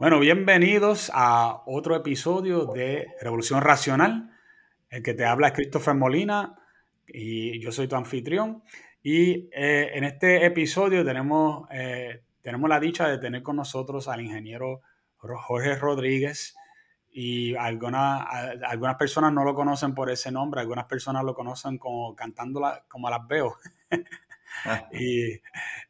Bueno, bienvenidos a otro episodio de Revolución Racional. El que te habla es Christopher Molina y yo soy tu anfitrión. Y eh, en este episodio tenemos, eh, tenemos la dicha de tener con nosotros al ingeniero Jorge Rodríguez. Y algunas, algunas personas no lo conocen por ese nombre, algunas personas lo conocen como cantándola como las veo. y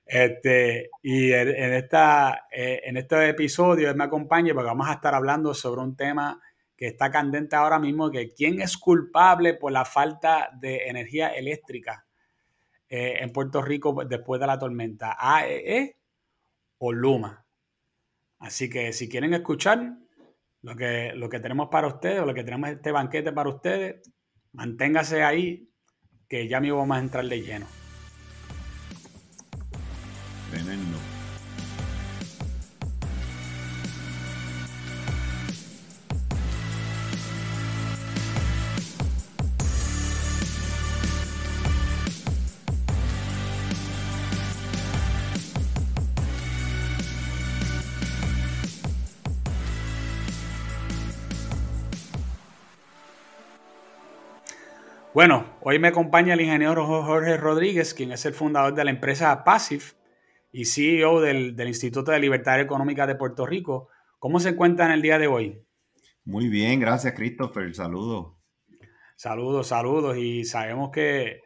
este, y en, esta, eh, en este episodio me acompaña porque vamos a estar hablando sobre un tema que está candente ahora mismo, que quién es culpable por la falta de energía eléctrica eh, en Puerto Rico después de la tormenta, AEE e o Luma. Así que si quieren escuchar lo que, lo que tenemos para ustedes o lo que tenemos este banquete para ustedes, manténgase ahí que ya mismo vamos a entrar de lleno. Bueno, hoy me acompaña el ingeniero Jorge Rodríguez, quien es el fundador de la empresa Passive y CEO del, Instituto de Libertad Económica de Puerto Rico. ¿Cómo se encuentra en el día de hoy? Muy bien, gracias Christopher. Saludos. Saludos, saludos. Y sabemos que,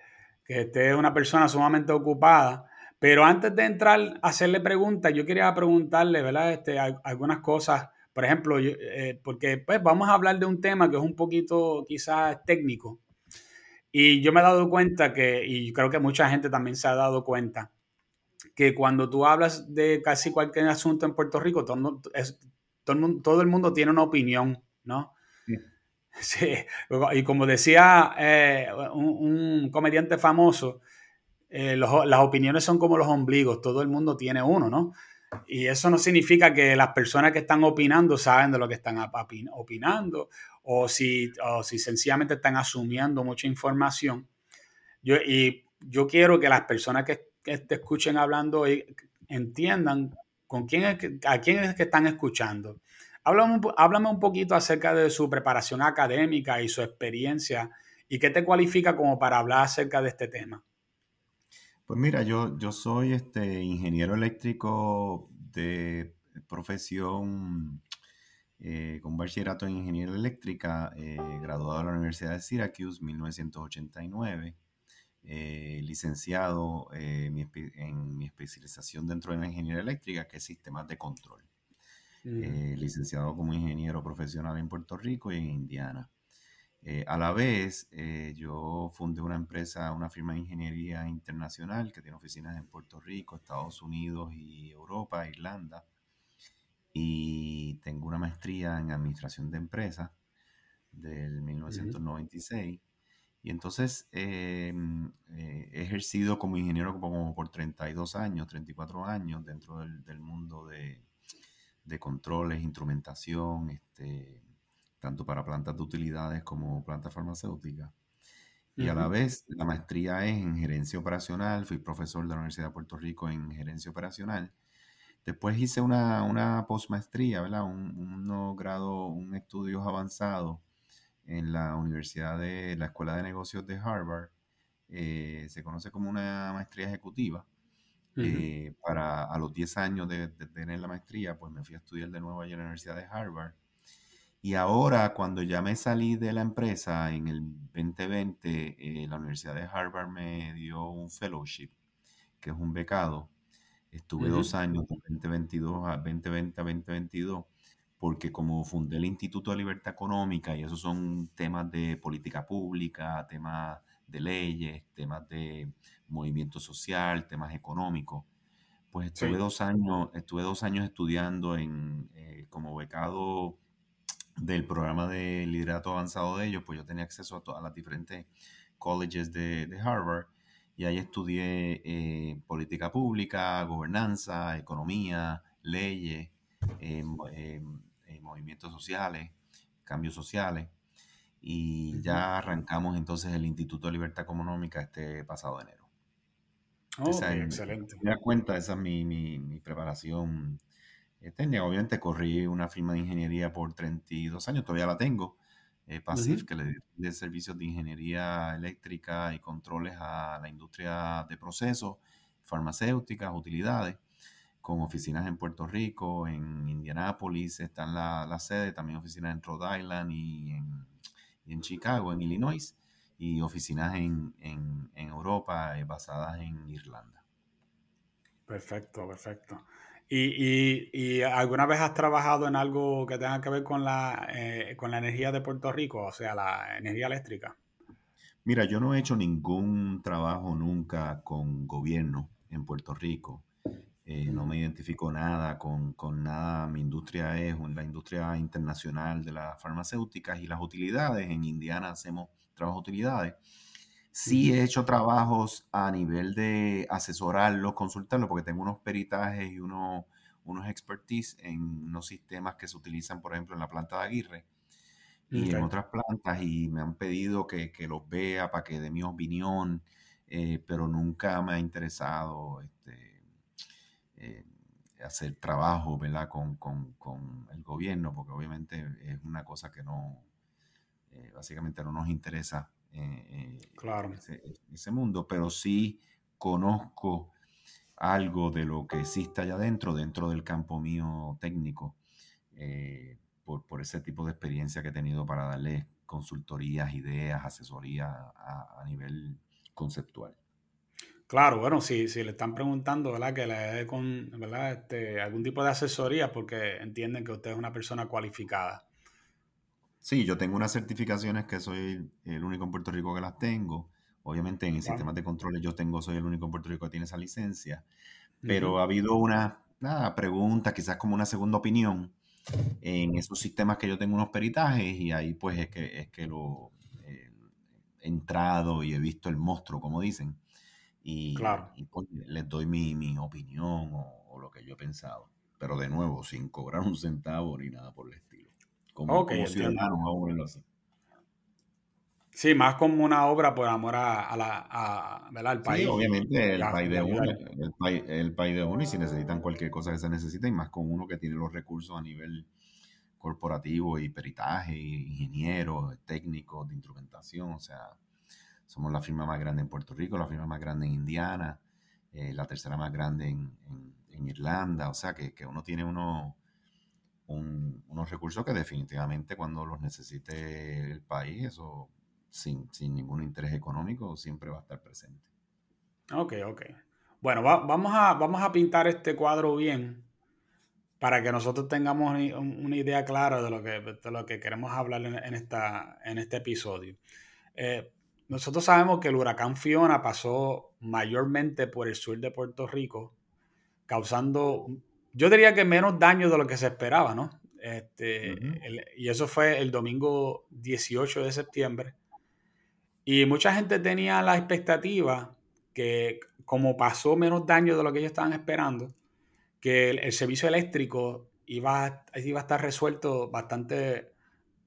que usted es una persona sumamente ocupada. Pero antes de entrar a hacerle preguntas, yo quería preguntarle, ¿verdad? Este, algunas cosas. Por ejemplo, eh, porque pues vamos a hablar de un tema que es un poquito quizás técnico y yo me he dado cuenta que, y creo que mucha gente también se ha dado cuenta, que cuando tú hablas de casi cualquier asunto en Puerto Rico, todo, es, todo, el, mundo, todo el mundo tiene una opinión, ¿no? Sí. Y como decía eh, un, comediante famoso, eh, las opiniones son como los ombligos, todo el mundo tiene uno, ¿no? Y eso no significa que las personas que están opinando saben de lo que están opinando o si, si sencillamente están asumiendo mucha información. Yo, y yo quiero que las personas que, te escuchen hablando entiendan con quién es a quién es que están escuchando. Háblame, háblame un poquito acerca de su preparación académica y su experiencia y qué te cualifica como para hablar acerca de este tema. Pues mira, yo, yo soy este ingeniero eléctrico de profesión eh, con bachillerato en ingeniería eléctrica, eh, graduado de la Universidad de Syracuse 1989, eh, licenciado en mi especialización dentro de la ingeniería eléctrica, que es sistemas de control. Mm. licenciado como ingeniero profesional en Puerto Rico y en Indiana. a la vez, yo fundé una empresa, una firma de ingeniería internacional que tiene oficinas en Puerto Rico, Estados Unidos y Europa, Irlanda y tengo una maestría en administración de empresas del 1996. Y entonces em, eh, he ejercido como ingeniero como por 32 años, 34 años dentro del, mundo de, controles, instrumentación, este, tanto para plantas de utilidades como plantas farmacéuticas. Y a la vez, la maestría es en gerencia operacional. Fui profesor de la Universidad de Puerto Rico en gerencia operacional Después hice una, una postmaestría, ¿verdad? Un, un grado, un estudios avanzados en la Universidad de la Escuela de Negocios de Harvard. Eh, se conoce como una maestría ejecutiva. Eh, para a los 10 años de, tener la maestría, pues me fui a estudiar de nuevo allá en la Universidad de Harvard. Y ahora, cuando ya me salí de la empresa en el 2020, eh, la Universidad de Harvard me dio un fellowship, que es un becado, Estuve dos años, de 2022 a 2020 a 2022, porque como fundé el Instituto de Libertad Económica, y esos son temas de política pública, temas de leyes, temas de movimiento social, temas económicos, pues estuve dos años, estuve dos años estudiando en, eh, como becado del programa de liderato avanzado de ellos, pues yo tenía acceso a todas las diferentes colleges de, de Harvard y ahí estudié eh, política pública, gobernanza, economía, leyes, eh, movimientos sociales, cambios sociales. Y ya arrancamos entonces el Instituto de Libertad Económica este pasado enero. Oh, excelente. Me da cuenta, esa es mi, mi, mi preparación Este, obviamente corrí una firma de ingeniería por 32 años, todavía la tengo, eh, PASIF, que le de servicios de ingeniería eléctrica y controles a la industria de procesos, farmacéuticas, utilidades, con oficinas en Puerto Rico, en Indianápolis, están la, la sede, también oficinas en Rhode Island y en, y en Chicago, en Illinois, y oficinas en, en, en Europa eh, basadas en Irlanda. Perfecto, perfecto. ¿Y, y, alguna vez has trabajado en algo que tenga que ver con la, eh, con la energía de Puerto Rico, o sea, la energía eléctrica? Mira, yo no he hecho ningún trabajo nunca con gobierno en Puerto Rico. Eh, no me identifico nada con, con, nada. Mi industria es la industria internacional de las farmacéuticas y las utilidades. En Indiana hacemos trabajo de utilidades. Sí he hecho trabajos a nivel de asesorarlos, consultarlos, porque tengo unos peritajes y unos, unos expertise en unos sistemas que se utilizan, por ejemplo, en la planta de Aguirre y en otras plantas, y me han pedido que, que los vea para que dé mi opinión, eh, pero nunca me ha interesado este, eh, hacer trabajo ¿verdad? Con, con, con, el gobierno, porque obviamente es una cosa que no, eh, básicamente no nos interesa eh, eh, claro. ese, ese, mundo, pero sí conozco algo de lo que existe allá adentro, dentro del campo mío técnico, por, por, ese tipo de experiencia que he tenido para darle consultorías, ideas, asesoría a, a nivel conceptual. Claro, bueno, si, si le están preguntando, ¿verdad? Que le dé con, ¿verdad? Este, algún tipo de asesoría porque entienden que usted es una persona cualificada. Sí, yo tengo unas certificaciones que soy el único en Puerto Rico que las tengo. Obviamente en el sistema de controles yo tengo, soy el único en Puerto Rico que tiene esa licencia. Pero ha habido una, pregunta, quizás como una segunda opinión en esos sistemas que yo tengo unos peritajes y ahí pues es que, es que lo eh, he entrado y he visto el monstruo, como dicen. Y, pues, les doy mi, opinión o, o, lo que yo he pensado. Pero de nuevo, sin cobrar un centavo ni nada por el estilo. Como, ciudadano, Sí, más como una obra por amor a, la, a, al país. Sí, obviamente el país de uno, el, país, el país de uno y si necesitan cualquier cosa que se necesite, y más con uno que tiene los recursos a nivel corporativo y peritaje, ingenieros, técnicos de instrumentación, o sea, somos la firma más grande en Puerto Rico, la firma más grande en Indiana, eh, la tercera más grande en, Irlanda, o sea que, que uno tiene uno unos recursos que definitivamente cuando los necesite el país, eso sin, ningún interés económico, siempre va a estar presente. Ok, ok. Bueno, vamos, a, vamos a pintar este cuadro bien para que nosotros tengamos una idea clara de lo que, lo que queremos hablar en, esta, en este episodio. Eh, nosotros sabemos que el huracán Fiona pasó mayormente por el sur de Puerto Rico, causando yo diría que menos daño de lo que se esperaba, ¿no? Este, y eso fue el domingo 18 de septiembre. Y mucha gente tenía la expectativa que como pasó menos daño de lo que ellos estaban esperando, que el, servicio eléctrico iba, iba a estar resuelto bastante,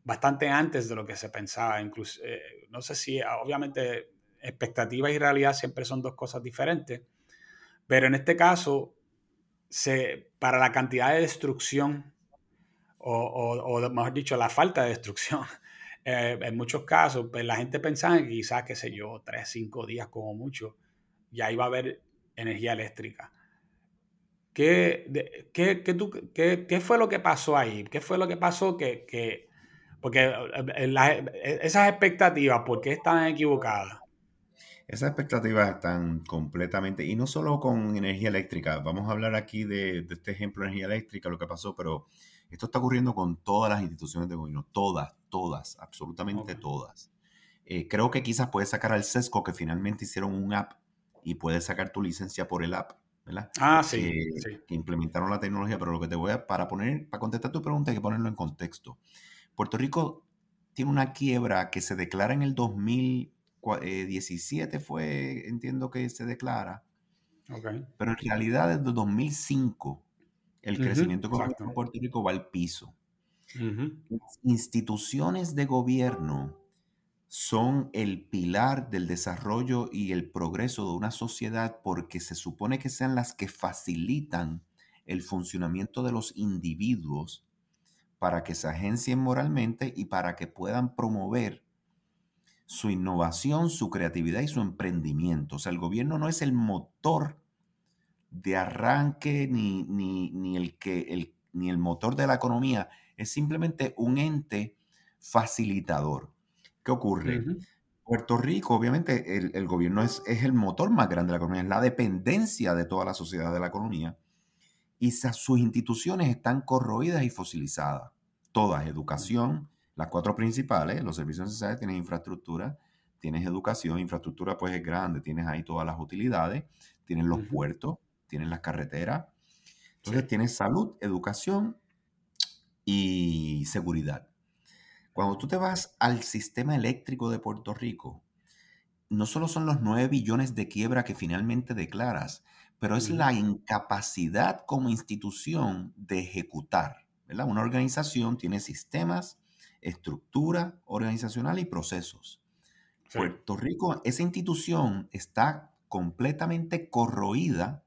bastante antes de lo que se pensaba. Incluso, eh, no sé si, obviamente, expectativa y realidad siempre son dos cosas diferentes, pero en este caso se, para la cantidad de destrucción, o, mejor dicho, la falta de destrucción, eh, en muchos casos, pues la gente pensaba que quizás, qué sé yo, tres, cinco días como mucho, ya iba a haber energía eléctrica. ¿Qué, qué, qué, qué fue lo que pasó ahí? ¿Qué fue lo que pasó que, porque eh, eh, esas expectativas, ¿por qué estaban equivocadas? Esas expectativas están completamente, y no solo con energía eléctrica, vamos a hablar aquí de, este ejemplo de energía eléctrica, lo que pasó, pero esto está ocurriendo con todas las instituciones de gobierno, todas, todas, absolutamente todas. Eh, creo que quizás puedes sacar al sesco que finalmente hicieron un app y puedes sacar tu licencia por el app, ¿verdad? Ah, sí, que, implementaron la tecnología, pero lo que te voy a, para poner, para contestar tu pregunta hay que ponerlo en contexto. Puerto Rico tiene una quiebra que se declara en el 2000 17 eh, fue, entiendo que se declara. Pero en realidad desde 2005 el crecimiento económico en Puerto Rico va al piso. Las instituciones de gobierno son el pilar del desarrollo y el progreso de una sociedad porque se supone que sean las que facilitan el funcionamiento de los individuos para que se agencien moralmente y para que puedan promover su innovación, su creatividad y su emprendimiento. O sea, el gobierno no es el motor de arranque ni, ni, el, que, el, ni el motor de la economía, es simplemente un ente facilitador. ¿Qué ocurre? Puerto Rico, obviamente, el, el gobierno es, es, el motor más grande de la economía, es la dependencia de toda la sociedad de la economía y sus instituciones están corroídas y fosilizadas. Todas, educación, las cuatro principales, los servicios necesarios, tienes infraestructura, tienes educación, infraestructura pues es grande, tienes ahí todas las utilidades, tienes los puertos, tienes las carreteras, entonces tienes salud, educación y seguridad. Cuando tú te vas al sistema eléctrico de Puerto Rico, no solo son los 9 billones de quiebra que finalmente declaras, pero es la incapacidad como institución de ejecutar. ¿verdad? Una organización tiene sistemas, estructura organizacional y procesos. Puerto Rico, esa institución está completamente corroída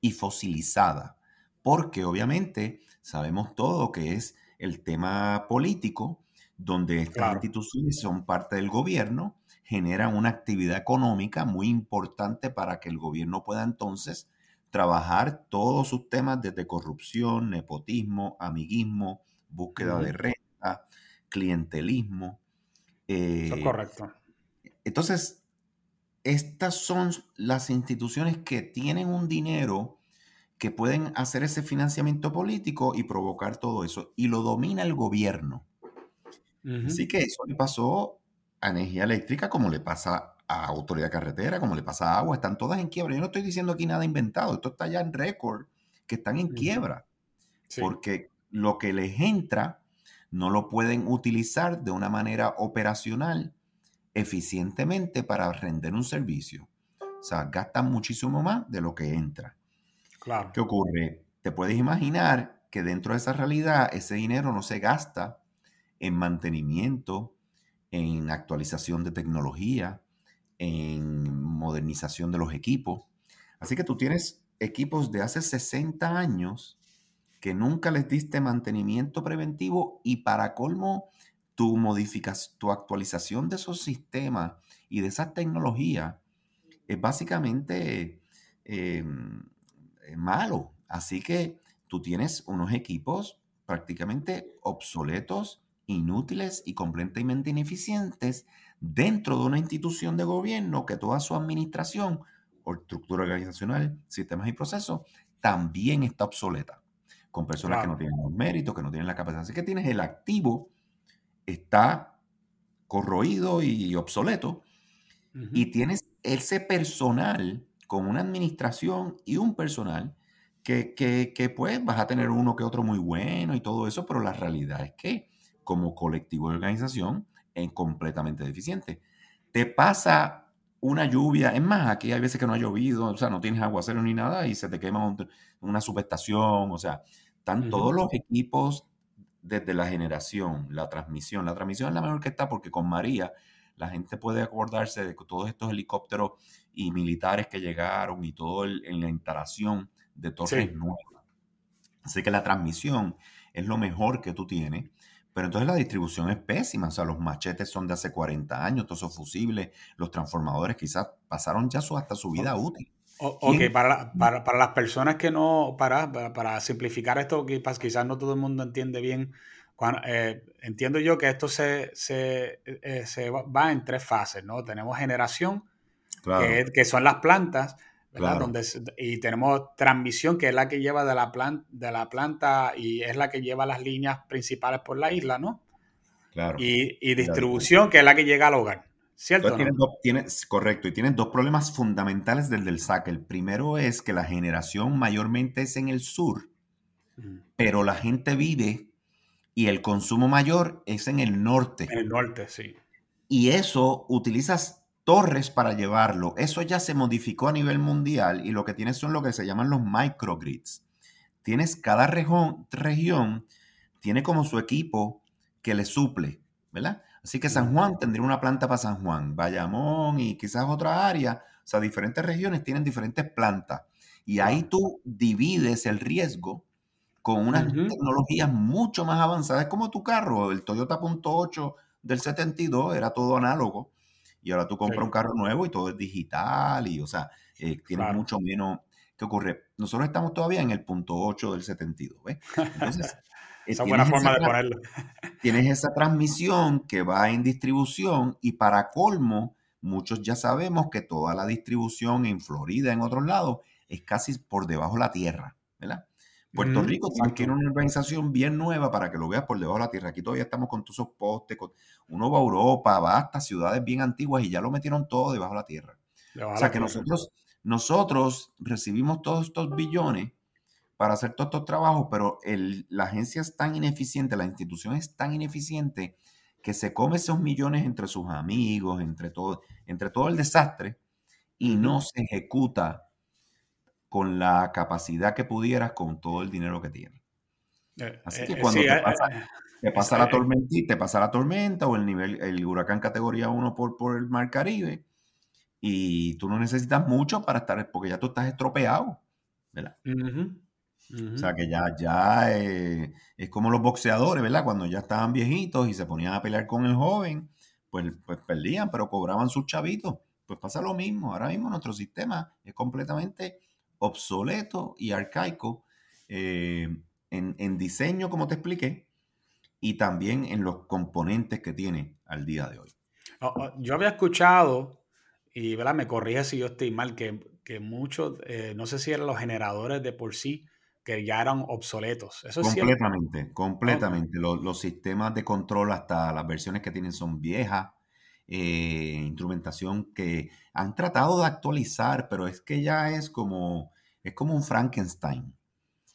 y fosilizada, porque obviamente sabemos todo que es el tema político, donde estas instituciones son parte del gobierno generan una actividad económica muy importante para que el gobierno pueda entonces trabajar todos sus temas desde corrupción, nepotismo, amiguismo, búsqueda de renta, clientelismo. Eso es eh, correcto. Entonces, estas son las instituciones que tienen un dinero que pueden hacer ese financiamiento político y provocar todo eso. Y lo domina el gobierno. Así que eso le pasó a energía eléctrica, como le pasa a autoridad carretera, como le pasa a agua, están todas en quiebra. Yo no estoy diciendo aquí nada inventado, esto está ya en récord, que están en quiebra, porque lo que les entra no lo pueden utilizar de una manera operacional eficientemente para render un servicio. O sea, gastan muchísimo más de lo que entra. Claro. ¿Qué ocurre? Te puedes imaginar que dentro de esa realidad ese dinero no se gasta en mantenimiento, en actualización de tecnología, en modernización de los equipos. Así que tú tienes equipos de hace 60 años que nunca les diste mantenimiento preventivo y para colmo tu modificación, tu actualización de esos sistemas y de esas tecnologías es básicamente em, malo. Así que tú tienes unos equipos prácticamente obsoletos inútiles y completamente ineficientes dentro de una institución de gobierno que toda su administración o estructura organizacional, sistemas y procesos también está obsoleta, con personas que no tienen los méritos, que no tienen la capacidad. Así que tienes el activo, está corroído y obsoleto, y tienes ese personal con una administración y un personal que, que, que, pues vas a tener uno que otro muy bueno y todo eso, pero la realidad es que como colectivo de organización es completamente deficiente. Te pasa una lluvia, es más, aquí hay veces que no ha llovido, o sea, no tienes aguacero ni nada y se te quema una subestación, o sea, están todos los equipos desde la generación, la transmisión. La transmisión es la mejor que está porque con María la gente puede acordarse de todos estos helicópteros y militares que llegaron y todo en la instalación de torres nuevas. Así que la transmisión es lo mejor que tú tienes. Pero entonces la distribución es pésima, o sea, los machetes son de hace 40 años, todos esos fusibles, los transformadores quizás pasaron ya su, hasta su vida útil. ok, para, para, las personas que no, para, para, simplificar esto, quizás no todo el mundo entiende bien, eh, entiendo yo que esto se, se, eh, se, va en tres fases, ¿no? Tenemos generación, que, que, son las plantas, donde, y tenemos transmisión, que es la que lleva de la, planta, de la planta y es la que lleva las líneas principales por la isla, ¿no? Claro. Y, distribución, que es la que llega al hogar. ¿Cierto? Tienes correcto, y tienes dos problemas fundamentales del del SAC. El primero es que la generación mayormente es en el sur, pero la gente vive y el consumo mayor es en el norte. En el norte, sí. Y eso utilizas torres para llevarlo. Eso ya se modificó a nivel mundial y lo que tienes son lo que se llaman los microgrids. Tienes cada región, región tiene como su equipo que le suple, ¿verdad? Así que San Juan tendría una planta para San Juan, Bayamón y quizás otra área, o sea, diferentes regiones tienen diferentes plantas. Y ahí tú divides el riesgo con unas tecnologías mucho más avanzadas, como tu carro, el Toyota Punto 8 del 72 era todo análogo y ahora tú compras un carro nuevo y todo es digital y, o sea, eh, tiene mucho menos. ¿Qué ocurre? Nosotros estamos todavía en el punto 8 del 72, ¿ves? Entonces, esa buena forma de ponerlo. Tienes esa transmisión que va en distribución y para colmo, muchos ya sabemos que toda la distribución en Florida, en otros lados, es casi por debajo de la tierra, ¿verdad? Puerto Rico tiene una organización bien nueva para que lo veas por debajo de la tierra. Aquí todavía estamos con todos esos postes. Uno va a Europa, va hasta ciudades bien antiguas y ya lo metieron todo debajo de la tierra. o sea que nosotros, nosotros recibimos todos estos billones para hacer todos estos trabajos, pero la agencia es tan ineficiente, la institución es tan ineficiente que se come esos millones entre sus amigos, entre todo, entre todo el desastre y no se ejecuta con la capacidad que pudieras con todo el dinero que tienes. Eh, Así que eh, cuando te, eh, pasa, la tormenta, te pasa la tormenta o el nivel, el huracán categoría 1 por, por el Mar Caribe, y tú no necesitas mucho para estar, porque ya tú estás estropeado, ¿verdad? O sea que ya, ya es como los boxeadores, ¿verdad? Cuando ya estaban viejitos y se ponían a pelear con el joven, pues, pues perdían, pero cobraban sus chavitos. Pues pasa lo mismo. Ahora mismo nuestro sistema es completamente obsoleto y arcaico eh, en, diseño, como te expliqué, y también en los componentes que tiene al día de hoy. Oh, oh, yo había escuchado, y ¿verdad? me corrige si yo estoy mal, que, muchos, eh, no sé si eran los generadores de por sí, que ya eran obsoletos. ¿Eso completamente, completamente. Los, sistemas de control, hasta las versiones que tienen, son viejas. Eh, instrumentación que han tratado de actualizar, pero es que ya es como, es como un Frankenstein.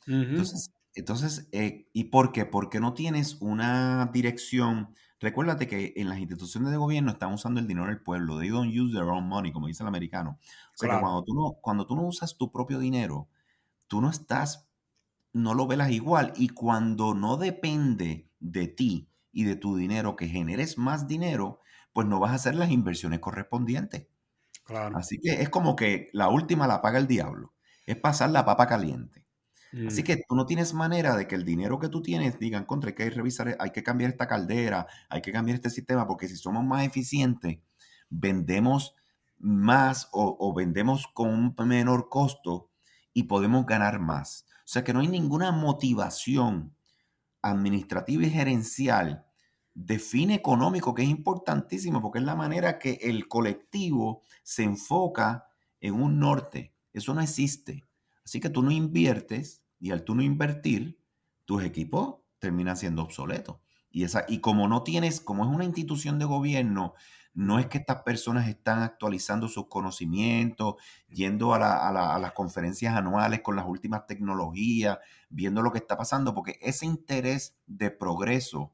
Entonces, entonces eh, ¿y por qué? Porque no tienes una dirección. Recuérdate que en las instituciones de gobierno están usando el dinero del pueblo. They don't use their own money, como dice el americano. O sea que cuando tú, no, cuando tú no usas tu propio dinero, tú no estás, no lo velas igual. Y cuando no depende de ti y de tu dinero que generes más dinero, pues no vas a hacer las inversiones correspondientes. Así que es como que la última la paga el diablo. Es pasar la papa caliente. Así mm. que tú no tienes manera de que el dinero que tú tienes digan, contra, hay que revisar, hay que cambiar esta caldera, hay que cambiar este sistema, porque si somos más eficientes, vendemos más o, o vendemos con un menor costo y podemos ganar más. O sea que no hay ninguna motivación administrativa y gerencial de fin económico, que es importantísimo, porque es la manera que el colectivo se enfoca en un norte. Eso no existe. Así que tú no inviertes y al tú no invertir, tus equipos terminan siendo obsoletos. Y, esa, y como no tienes, como es una institución de gobierno, no es que estas personas están actualizando sus conocimientos, yendo a, a las conferencias anuales con las últimas tecnologías, viendo lo que está pasando, porque ese interés de progreso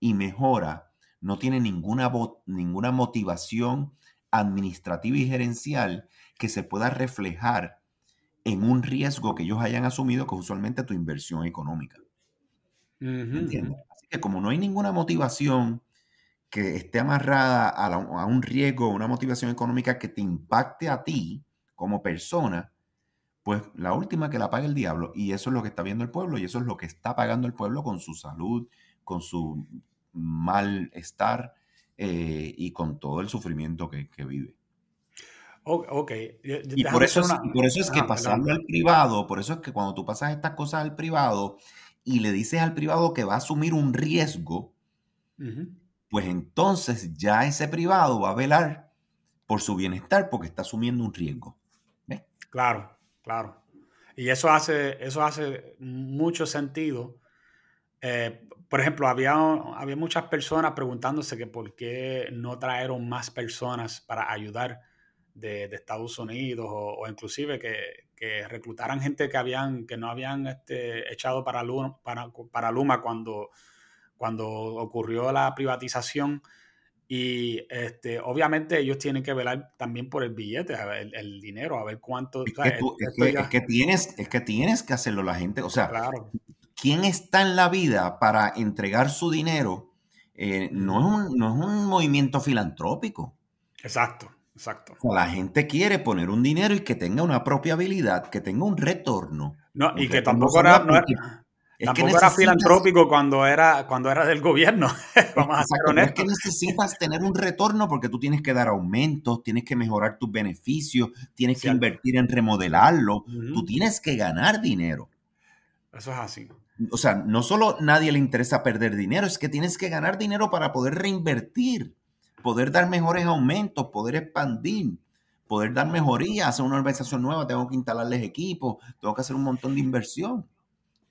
y mejora no tiene ninguna, ninguna motivación administrativa y gerencial que se pueda reflejar en un riesgo que ellos hayan asumido, que es usualmente tu inversión económica. Así que como no hay ninguna motivación que esté amarrada a, a, un riesgo, una motivación económica que te impacte a ti como persona, pues la última que la paga el diablo. Y eso es lo que está viendo el pueblo y eso es lo que está pagando el pueblo con su salud, con su malestar eh, y con todo el sufrimiento que, vive. ok. Y por eso, es, por eso es que pasando al privado, por eso es que cuando tú pasas estas cosas al privado y le dices al privado que va a asumir un riesgo, pues entonces ya ese privado va a velar por su bienestar porque está asumiendo un riesgo. Claro, claro. Y eso hace, eso hace mucho sentido eh, por ejemplo, había, había muchas personas preguntándose que por qué no trajeron más personas para ayudar de, Estados Unidos o, inclusive que, reclutaran gente que, habían, que no habían este, echado para Luma, para, Luma cuando, cuando ocurrió la privatización. Y este, obviamente ellos tienen que velar también por el billete, el, dinero, a ver cuánto. Es que, tienes, es que tienes que hacerlo la gente. O sea, claro. ¿Quién está en la vida para entregar su dinero? Eh, no, es un, no, es un, movimiento filantrópico. Exacto. Exacto. la gente quiere poner un dinero y que tenga una propia habilidad, que tenga un retorno. No, y que tampoco era, tampoco era filantrópico cuando era, cuando era del gobierno. Vamos a ser honestos. es que necesitas tener un retorno porque tú tienes que dar aumentos, tienes que mejorar tus beneficios, tienes que invertir en remodelarlo, tú tienes que ganar dinero. Eso es así. O sea, no solo nadie le interesa perder dinero, es que tienes que ganar dinero para poder reinvertir, poder dar mejores aumentos, poder expandir, poder dar mejorías a una organización nueva, tengo que instalarles equipos, tengo que hacer un montón de inversión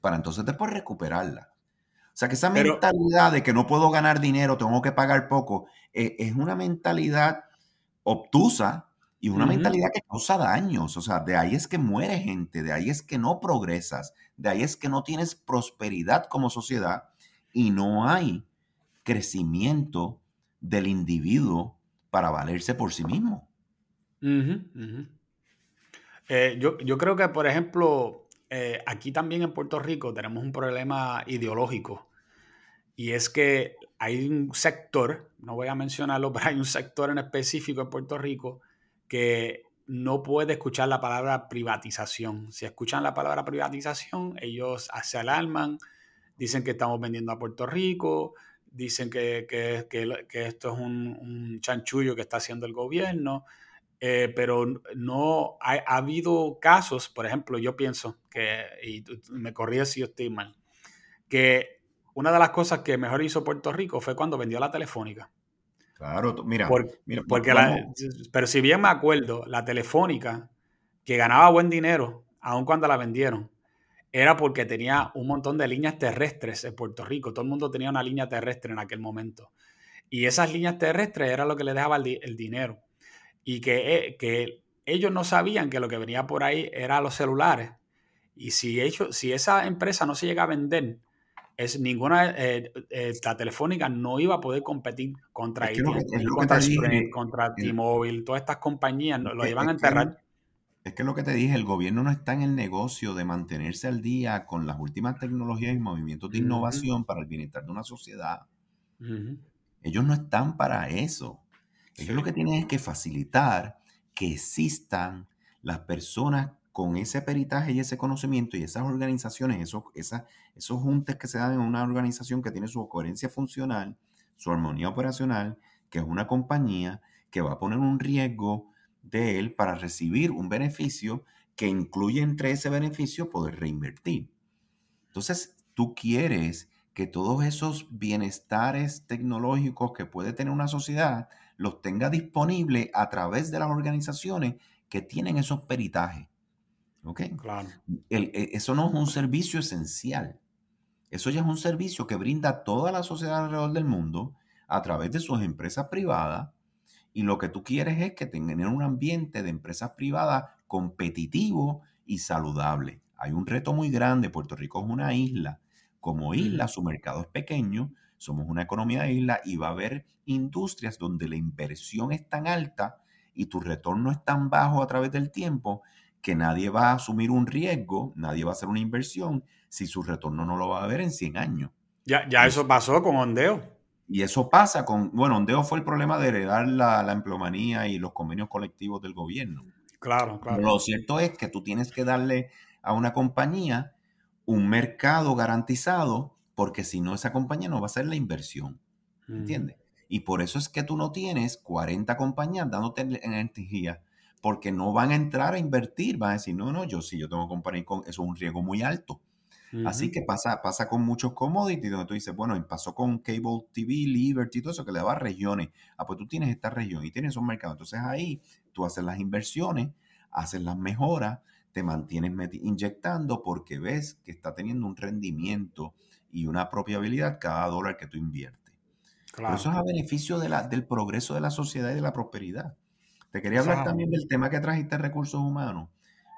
para entonces después recuperarla. O sea, que esa mentalidad de que no puedo ganar dinero, tengo que pagar poco, eh, es una mentalidad obtusa y una mentalidad que causa daños. O sea, de ahí es que muere gente, de ahí es que no progresas, de ahí es que no tienes prosperidad como sociedad y no hay crecimiento del individuo para valerse por sí mismo. Eh, yo, yo, creo que, por ejemplo, eh, aquí también en Puerto Rico tenemos un problema ideológico y es que hay un sector, no voy a mencionarlo, pero hay un sector en específico en Puerto Rico que no puede escuchar la palabra privatización. Si escuchan la palabra privatización, ellos se alarman, dicen que estamos vendiendo a Puerto Rico, dicen que, esto es un, un, chanchullo que está haciendo el gobierno. Eh, pero no ha, habido casos, por ejemplo, yo pienso que, y me corrí si yo estoy mal, que una de las cosas que mejor hizo Puerto Rico fue cuando vendió la telefónica. Claro, mira, mira porque pero si bien me acuerdo, la telefónica que ganaba buen dinero, aun cuando la vendieron, era porque tenía un montón de líneas terrestres en Puerto Rico. Todo el mundo tenía una línea terrestre en aquel momento. Y esas líneas terrestres era lo que le dejaba el dinero y que, que ellos no sabían que lo que venía por ahí era los celulares. Y si, ellos, si esa empresa no se llega a vender, es ninguna, eh, eh, la telefónica no iba a poder competir contra es contra Sprint, contra T-Mobile, todas estas compañías lo iban a enterrar. es que lo que te dije, el gobierno no está en el negocio de mantenerse al día con las últimas tecnologías y movimientos de innovación para el bienestar de una sociedad. Ellos no están para eso. Ellos lo que tienen es que facilitar que existan las personas con ese peritaje y ese conocimiento y esas organizaciones, esos, esos juntes que se dan en una organización que tiene su coherencia funcional, su armonía operacional, que es una compañía que va a poner un riesgo de él para recibir un beneficio que incluye entre ese beneficio poder reinvertir. Entonces, tú quieres que todos esos bienestares tecnológicos que puede tener una sociedad los tenga disponibles a través de las organizaciones que tienen esos peritajes. ¿Ok? Claro. E, eso no es un servicio esencial. Eso ya es un servicio que brinda toda la sociedad alrededor del mundo a través de sus empresas privadas. Y lo que tú quieres es que tengan un ambiente de empresas privadas competitivo y saludable. Hay un reto muy grande. Puerto Rico es una isla. Como isla, su mercado es pequeño, somos una economía de isla y va a haber industrias donde la inversión es tan alta y tu retorno es tan bajo a través del tiempo que nadie va a asumir un riesgo, nadie va a hacer una inversión si su retorno no lo va a ver en 100 años. Ya, ya eso pasó con Ondeo. Y eso pasa con, bueno, Ondeo fue el problema de heredar la, la empleomanía y los convenios colectivos del gobierno. Claro, claro. lo cierto es que tú tienes que darle a una compañía un mercado garantizado porque si no, esa compañía no va a hacer la inversión. ¿Entiendes? Y por eso es que tú no tienes 40 compañías dándote energía, porque no van a entrar a invertir, van a decir, no, no, yo sí, yo tengo compañía con, eso es un riesgo muy alto. Así que pasa, pasa con muchos commodities donde tú dices, bueno, pasó con Cable TV, Liberty, todo eso que le va a regiones. Ah, pues tú tienes esta región y tienes un mercado. Entonces ahí tú haces las inversiones, haces las mejoras, te mantienes inyectando porque ves que está teniendo un rendimiento y una propiabilidad cada dólar que tú inviertes. Claro. eso es a beneficio de la, del progreso de la sociedad y de la prosperidad. Te quería hablar también del tema que trajiste recursos humanos.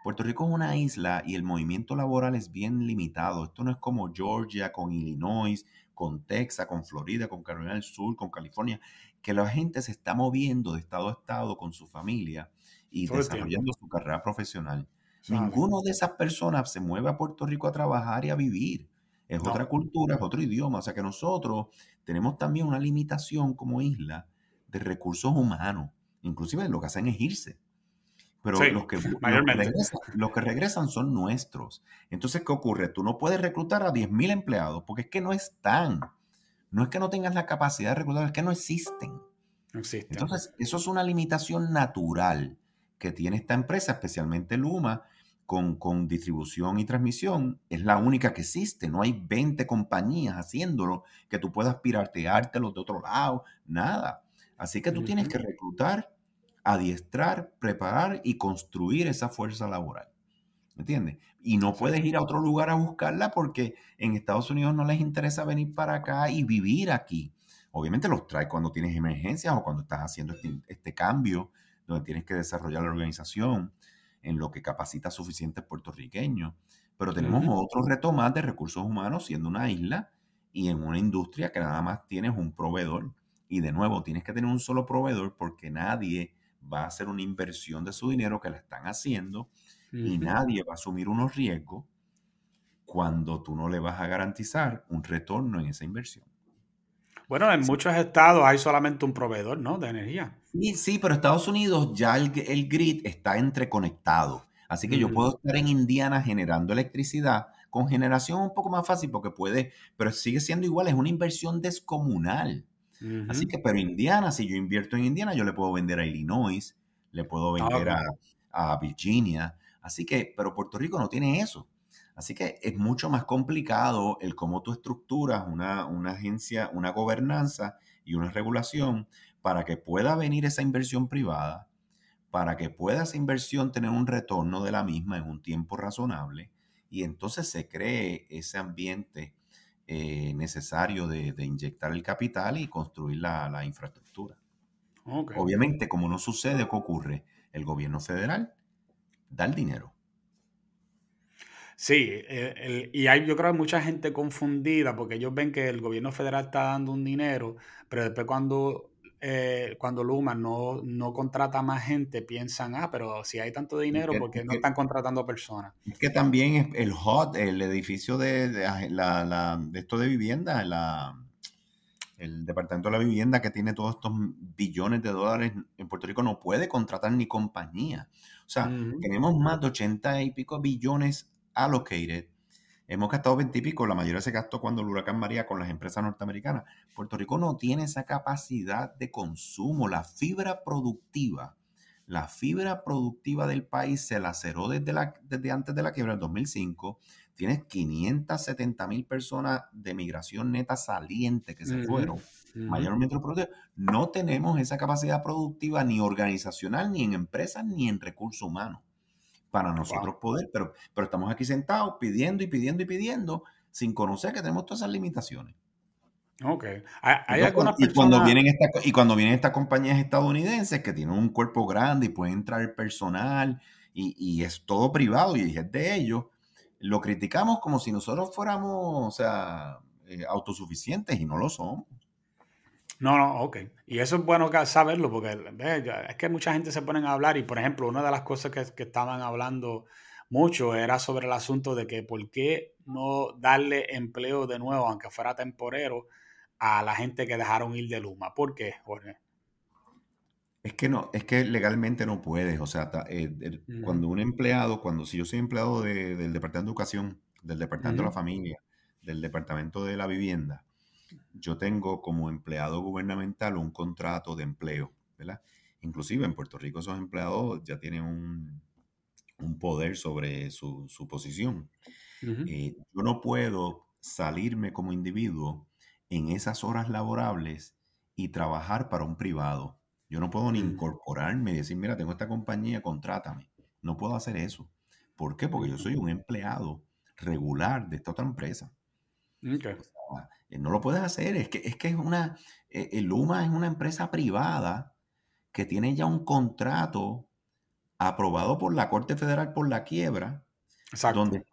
Puerto Rico es una isla y el movimiento laboral es bien limitado. Esto no es como Georgia, con Illinois, con Texas, con Florida, con Carolina del Sur, con California, que la gente se está moviendo de estado a estado con su familia y desarrollando su carrera profesional. Ninguno de esas personas se mueve a Puerto Rico a trabajar y a vivir es otra cultura, es otro idioma. O sea que nosotros tenemos también una limitación como isla de recursos humanos. Inclusive lo que hacen es irse. Pero los, que, regresan, los, que regresan, son nuestros. Entonces, ¿qué ocurre? Tú no puedes reclutar a 10.000 empleados porque es que no están. No es que no tengas la capacidad de reclutar, es que no existen. No existen. Entonces, eso es una limitación natural que tiene esta empresa, especialmente Luma, con, con, distribución y transmisión. Es la única que existe. No hay 20 compañías haciéndolo que tú puedas pirateártelo de otro lado. Nada. Así que tú tienes que reclutar adiestrar, preparar y construir esa fuerza laboral. ¿Me entiendes? Y no puedes ir a otro lugar a buscarla porque en Estados Unidos no les interesa venir para acá y vivir aquí. Obviamente los trae cuando tienes emergencias o cuando estás haciendo este, este cambio donde tienes que desarrollar la organización en lo que capacita suficientes puertorriqueños. Pero tenemos otro reto más de recursos humanos siendo una isla y en una industria que nada más tienes un proveedor. Y de nuevo, tienes que tener un solo proveedor porque nadie va a hacer una inversión de su dinero que la están haciendo y nadie va a asumir unos riesgos cuando tú no le vas a garantizar un retorno en esa inversión. Bueno, en muchos estados hay solamente un proveedor, ¿no? De energía. Sí, sí, pero Estados Unidos ya el, grid está entreconectado. Así que yo puedo estar en Indiana generando electricidad con generación un poco más fácil porque puede, pero sigue siendo igual, es una inversión descomunal. Así que, pero Indiana, si yo invierto en Indiana, yo le puedo vender a Illinois, le puedo ah, vender a, Virginia. Así que, pero Puerto Rico no tiene eso. Así que es mucho más complicado el cómo tú estructuras una, una agencia, una gobernanza y una regulación para que pueda venir esa inversión privada, para que pueda esa inversión tener un retorno de la misma en un tiempo razonable y entonces se cree ese ambiente eh, necesario de, inyectar el capital y construir la, infraestructura. Obviamente, como no sucede, ¿qué ocurre? El gobierno federal da el dinero. Sí, eh, y hay, yo creo que hay mucha gente confundida porque ellos ven que el gobierno federal está dando un dinero, pero después cuando eh, cuando Luma no, no, contrata más gente, piensan, ah, pero si hay tanto dinero, ¿por qué no están contratando personas? Es que también es el HOT, el edificio de, de, la, de esto de vivienda, la, el Departamento de la Vivienda que tiene todos estos billones de dólares en Puerto Rico no puede contratar ni compañía. O sea, tenemos más de 80 y pico billones allocated Hemos gastado 20 y pico, la mayoría se gastó cuando el huracán María con las empresas norteamericanas. Puerto Rico no tiene esa capacidad de consumo. La fibra productiva, la fibra productiva del país se laceró desde, la, desde antes de la quiebra del 2005. Tienes 570 mil personas de migración neta saliente que se fueron, mayormente No tenemos esa capacidad productiva ni organizacional, ni en empresas, ni en recursos humanos para nosotros poder, pero, pero estamos aquí sentados pidiendo y pidiendo y pidiendo sin conocer que tenemos todas esas limitaciones. Ok. Hay, y, cuando vienen y cuando vienen estas compañías estadounidenses que tienen un cuerpo grande y pueden entrar personal y, es todo privado y es de ellos, lo criticamos como si nosotros fuéramos, o sea, eh, autosuficientes y no lo somos. No, no, ok. Y eso es bueno saberlo porque es que mucha gente se pone a hablar y, por ejemplo, una de las cosas que, que, estaban hablando mucho era sobre el asunto de que por qué no darle empleo de nuevo, aunque fuera temporero, a la gente que dejaron ir de Luma. ¿Por qué, Jorge? Es que no, es que legalmente no puedes. O sea, eh, cuando un empleado, cuando si yo soy empleado del Departamento de Educación, del Departamento de la Familia, del Departamento de la Vivienda, yo tengo como empleado gubernamental un contrato de empleo, ¿verdad? Inclusive en Puerto Rico esos empleados ya tienen un, poder sobre su, posición. Eh, yo no puedo salirme como individuo en esas horas laborables y trabajar para un privado. Yo no puedo ni mm. incorporarme y decir, mira, tengo esta compañía, contrátame. No puedo hacer eso. ¿Por qué? Porque yo soy un empleado regular de esta otra empresa. Eh, no lo puedes hacer. Es que es, que es una. Eh, el Luma es una empresa privada que tiene ya un contrato aprobado por la Corte Federal por la quiebra, donde,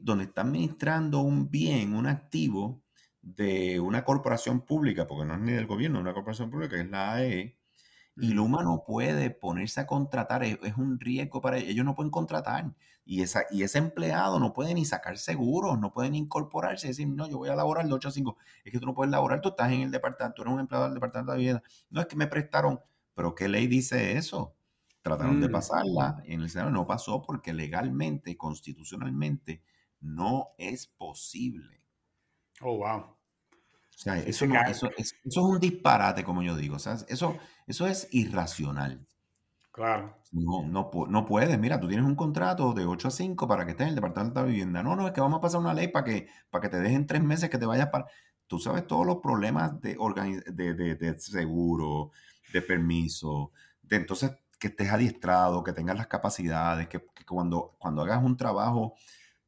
donde está administrando un bien, un activo de una corporación pública, porque no es ni del gobierno, es una corporación pública, que es la AE, y Luma no puede ponerse a contratar, es, un riesgo para ellos, ellos no pueden contratar. Y, esa, y ese empleado no puede ni sacar seguros, no pueden incorporarse y decir, no, yo voy a laborar de 8 a 5. Es que tú no puedes laborar, tú estás en el departamento, tú eres un empleado del departamento de vivienda. No es que me prestaron, pero ¿qué ley dice eso? Trataron de mm. pasarla en el Senado, no pasó porque legalmente, constitucionalmente, no es posible. Oh, wow. O sea, eso, eso, es un disparate, como yo digo. O sea, eso, eso es irracional. Claro. No, no, no puedes. Mira, tú tienes un contrato de 8 a 5 para que estés en el Departamento de Vivienda. No, no, es que vamos a pasar una ley para que, para que te dejen tres meses que te vayas para... Tú sabes todos los problemas de, de, de, seguro, de permiso, de entonces que estés adiestrado, que tengas las capacidades, que, cuando, cuando hagas un trabajo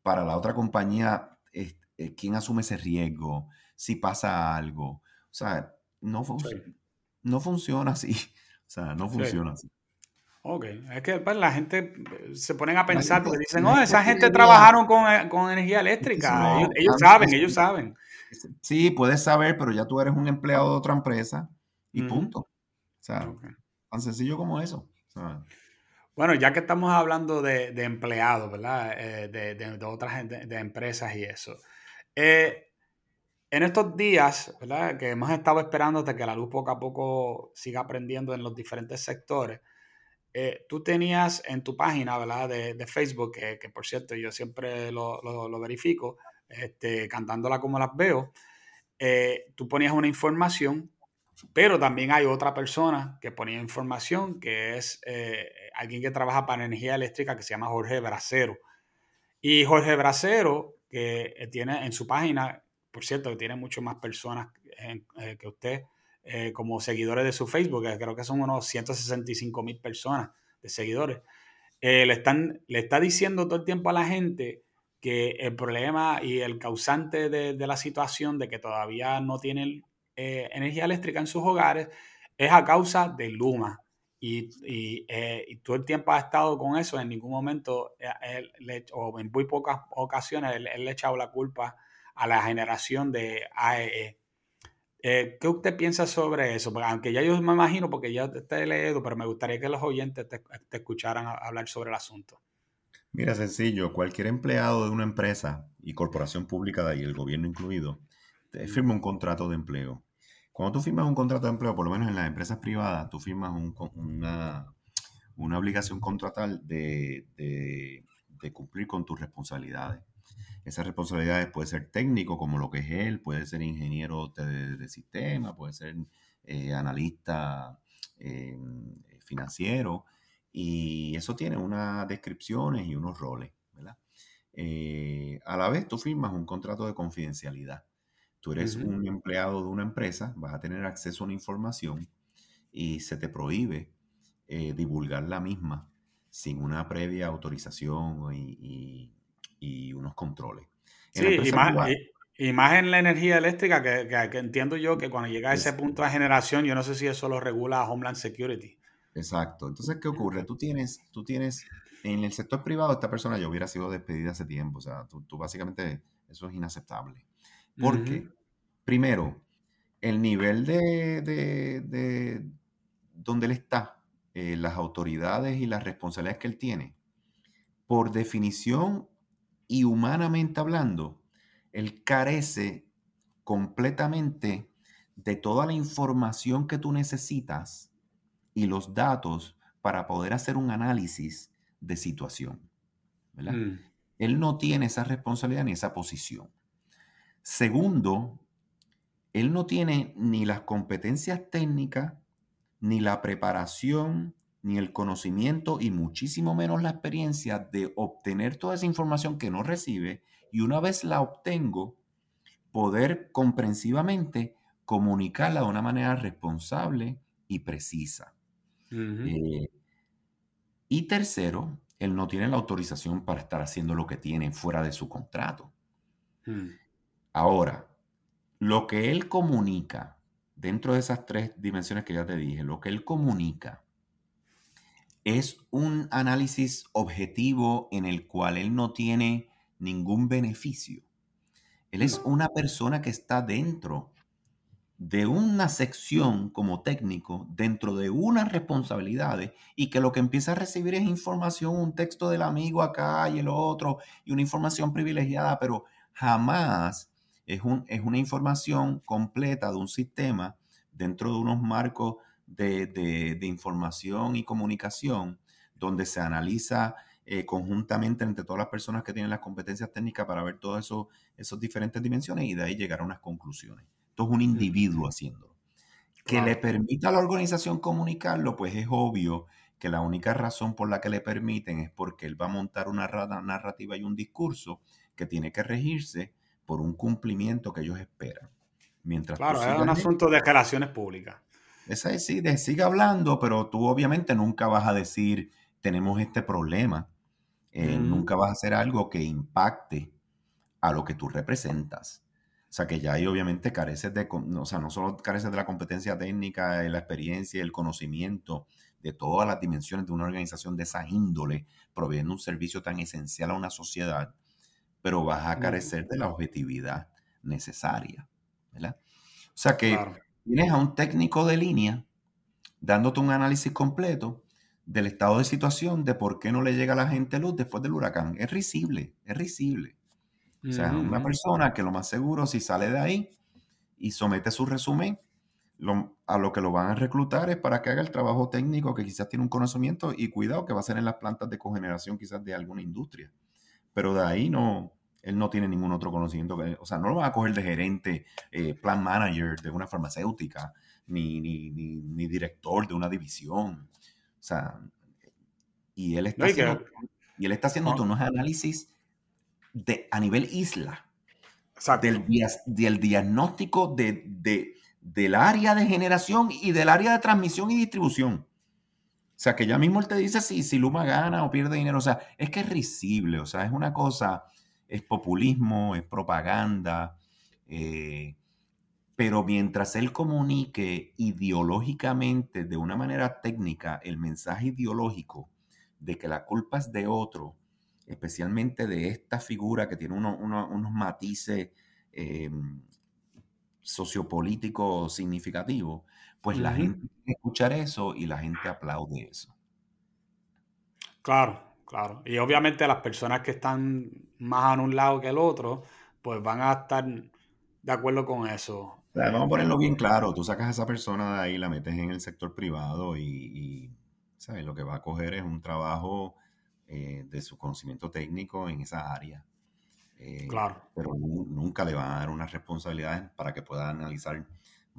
para la otra compañía, eh, ¿quién asume ese riesgo? Si pasa algo. O sea, no, no funciona así. O sea, no funciona así. Ok, es que pues, la gente eh, se ponen a pensar porque dicen, no, esa gente trabajaron con, con energía eléctrica. ellos, saben, ellos saben. Sí, puedes saber, pero ya tú eres un empleado de otra empresa y punto. O sea, tan sencillo como eso. Bueno, ya que estamos hablando de, de empleados, ¿verdad? Eh, de, de, otras gente, de empresas y eso. Eh, en estos días, ¿verdad? Que hemos estado esperando hasta que la luz poco a poco siga aprendiendo en los diferentes sectores eh, tú tenías en tu página, ¿verdad? De, Facebook, que, que, por cierto yo siempre lo, lo, verifico, este, cantándola como las veo, eh, tú ponías una información, pero también hay otra persona que ponía información, que es eh, alguien que trabaja para energía eléctrica, que se llama Jorge Bracero. Y Jorge Bracero, que tiene en su página, por cierto, que tiene mucho más personas que usted, eh, como seguidores de su Facebook, creo que son unos 165 mil personas de seguidores, eh, le, están, le está diciendo todo el tiempo a la gente que el problema y el causante de, la situación de que todavía no tienen eh, energía eléctrica en sus hogares es a causa de Luma. Y, y, todo el tiempo ha estado con eso, en ningún momento, o en muy pocas ocasiones, él, le ha echado la culpa a la generación de AEE. Eh, ¿Qué usted piensa sobre eso? Porque aunque ya yo me imagino, porque ya te he leído, pero me gustaría que los oyentes te, escucharan hablar sobre el asunto. Mira, sencillo, cualquier empleado de una empresa y corporación pública y el gobierno incluido, te firma un contrato de empleo. Cuando tú firmas un contrato de empleo, por lo menos en las empresas privadas, tú firmas una, una, obligación contratal de, de cumplir con tus responsabilidades. Esas responsabilidades puede ser técnico, como lo que es él, puede ser ingeniero de, sistema, puede ser eh, analista eh, financiero, y eso tiene unas descripciones y unos roles, ¿verdad? Eh, a la vez, tú firmas un contrato de confidencialidad. Tú eres un empleado de una empresa, vas a tener acceso a una información y se te prohíbe divulgar la misma sin una previa autorización y, y unos controles. sí, y más, en la energía eléctrica, que, entiendo yo que cuando llega a ese punto de generación, yo no sé si eso lo regula Homeland Security. Exacto. Entonces, ¿qué ocurre? Tú tienes, tú tienes, en el sector privado, esta persona ya hubiera sido despedida hace tiempo. O sea, tú, básicamente, eso es inaceptable. Porque, primero, el nivel de, de, donde él está, eh, las autoridades y las responsabilidades que él tiene, por definición y humanamente hablando, él carece completamente de toda la información que tú necesitas y los datos para poder hacer un análisis de situación. Mm. Él no tiene esa responsabilidad ni esa posición. Segundo, él no tiene ni las competencias técnicas, ni la preparación, ni el conocimiento y muchísimo menos la experiencia de obtener toda esa información que no recibe y una vez la obtengo, poder comprensivamente comunicarla de una manera responsable y precisa. Eh, y tercero, él no tiene la autorización para estar haciendo lo que tiene fuera de su contrato. Mm. Ahora, lo que él comunica, dentro de esas tres dimensiones que ya te dije, lo que él comunica es un análisis objetivo en el cual él no tiene ningún beneficio. Él es una persona que está dentro de una sección como técnico, dentro de unas responsabilidades, y que lo que empieza a recibir es información, un texto del amigo acá y el otro, y una información privilegiada, pero jamás es, un, es una información completa de un sistema dentro de unos marcos de, información y comunicación donde se analiza eh, conjuntamente entre todas las personas que tienen las competencias técnicas para ver todas eso, esas diferentes dimensiones y de ahí llegar a unas conclusiones. Esto es un individuo haciéndolo. Que le permita a la organización comunicarlo, pues es obvio que la única razón por la que le permiten es porque él va a montar una narrativa y un discurso que tiene que regirse por un cumplimiento que ellos esperan. Mientras claro, es un asunto de relaciones públicas. Esa es, sí, de, sigue hablando, pero tú obviamente nunca vas a decir, tenemos este problema. Eh, nunca vas a hacer algo que impacte a lo que tú representas. O sea, que ya ahí obviamente careces de, o sea, no solo careces de la competencia técnica, de la experiencia, el conocimiento de todas las dimensiones de una organización de esa índole, proveyendo un servicio tan esencial a una sociedad, pero vas a carecer de la objetividad necesaria, ¿verdad? O sea que tienes a un técnico de línea dándote un análisis completo del estado de situación de por qué no le llega a la gente luz después del huracán. Es risible, es risible. O sea, una persona que lo más seguro, si sale de ahí y somete su resumen, a lo que lo van a reclutar es para que haga el trabajo técnico que quizás tiene un conocimiento y cuidado que va a ser en las plantas de cogeneración quizás de alguna industria. Pero de ahí no, él no tiene ningún otro conocimiento. Que, o sea, no lo van a coger de gerente, eh, plan manager de una farmacéutica, ni, ni, ni, director de una división. O sea, y él está haciendo, y él está haciendo unos análisis de, a nivel isla, del, del, diagnóstico de, de, del área de generación y del área de transmisión y distribución. O sea, que ya mismo él te dice si, si Luma gana o pierde dinero. O sea, es que es risible. O sea, es una cosa, es populismo, es propaganda. Eh, pero mientras él comunique ideológicamente, de una manera técnica, el mensaje ideológico de que la culpa es de otro especialmente de esta figura que tiene unos matices eh, sociopolíticos significativos, pues la gente escuchar eso y la gente aplaude eso. Claro, claro. Y obviamente las personas que están más a un lado que el otro, pues van a estar de acuerdo con eso. vamos a ponerlo bien claro, tú sacas a esa persona de ahí, la metes en el sector privado y, y ¿sabes? lo que va a coger es un trabajo eh, de su conocimiento técnico en esa área. Eh, claro. Pero nunca le van a dar unas responsabilidades para que pueda analizar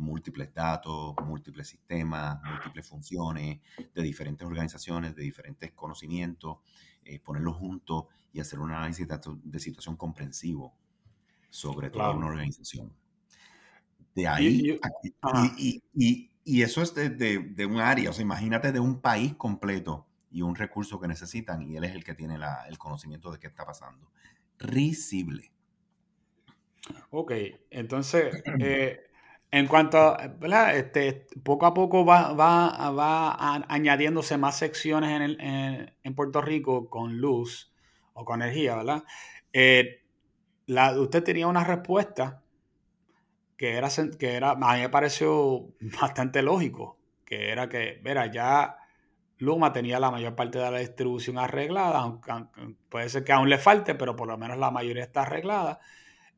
múltiples datos, múltiples sistemas, múltiples funciones de diferentes organizaciones, de diferentes conocimientos, eh, ponerlos juntos y hacer un análisis de, situación comprensivo sobre toda una organización. De ahí, y, y, y, eso es de, de, un área, o sea, imagínate de un país completo y un recurso que necesitan y él es el que tiene el conocimiento de qué está pasando. Risible. Ok, entonces, eh, en cuanto a, ¿verdad? Este, poco a poco va, va, va añadiéndose más secciones en, el, en, Puerto Rico con luz o con energía, ¿verdad? Eh, la, usted tenía una respuesta que era, que era, a mí me pareció bastante lógico, que era que, verá, ya Luma tenía la mayor parte de la distribución arreglada, aunque, puede ser que aún le falte, pero por lo menos la mayoría está arreglada.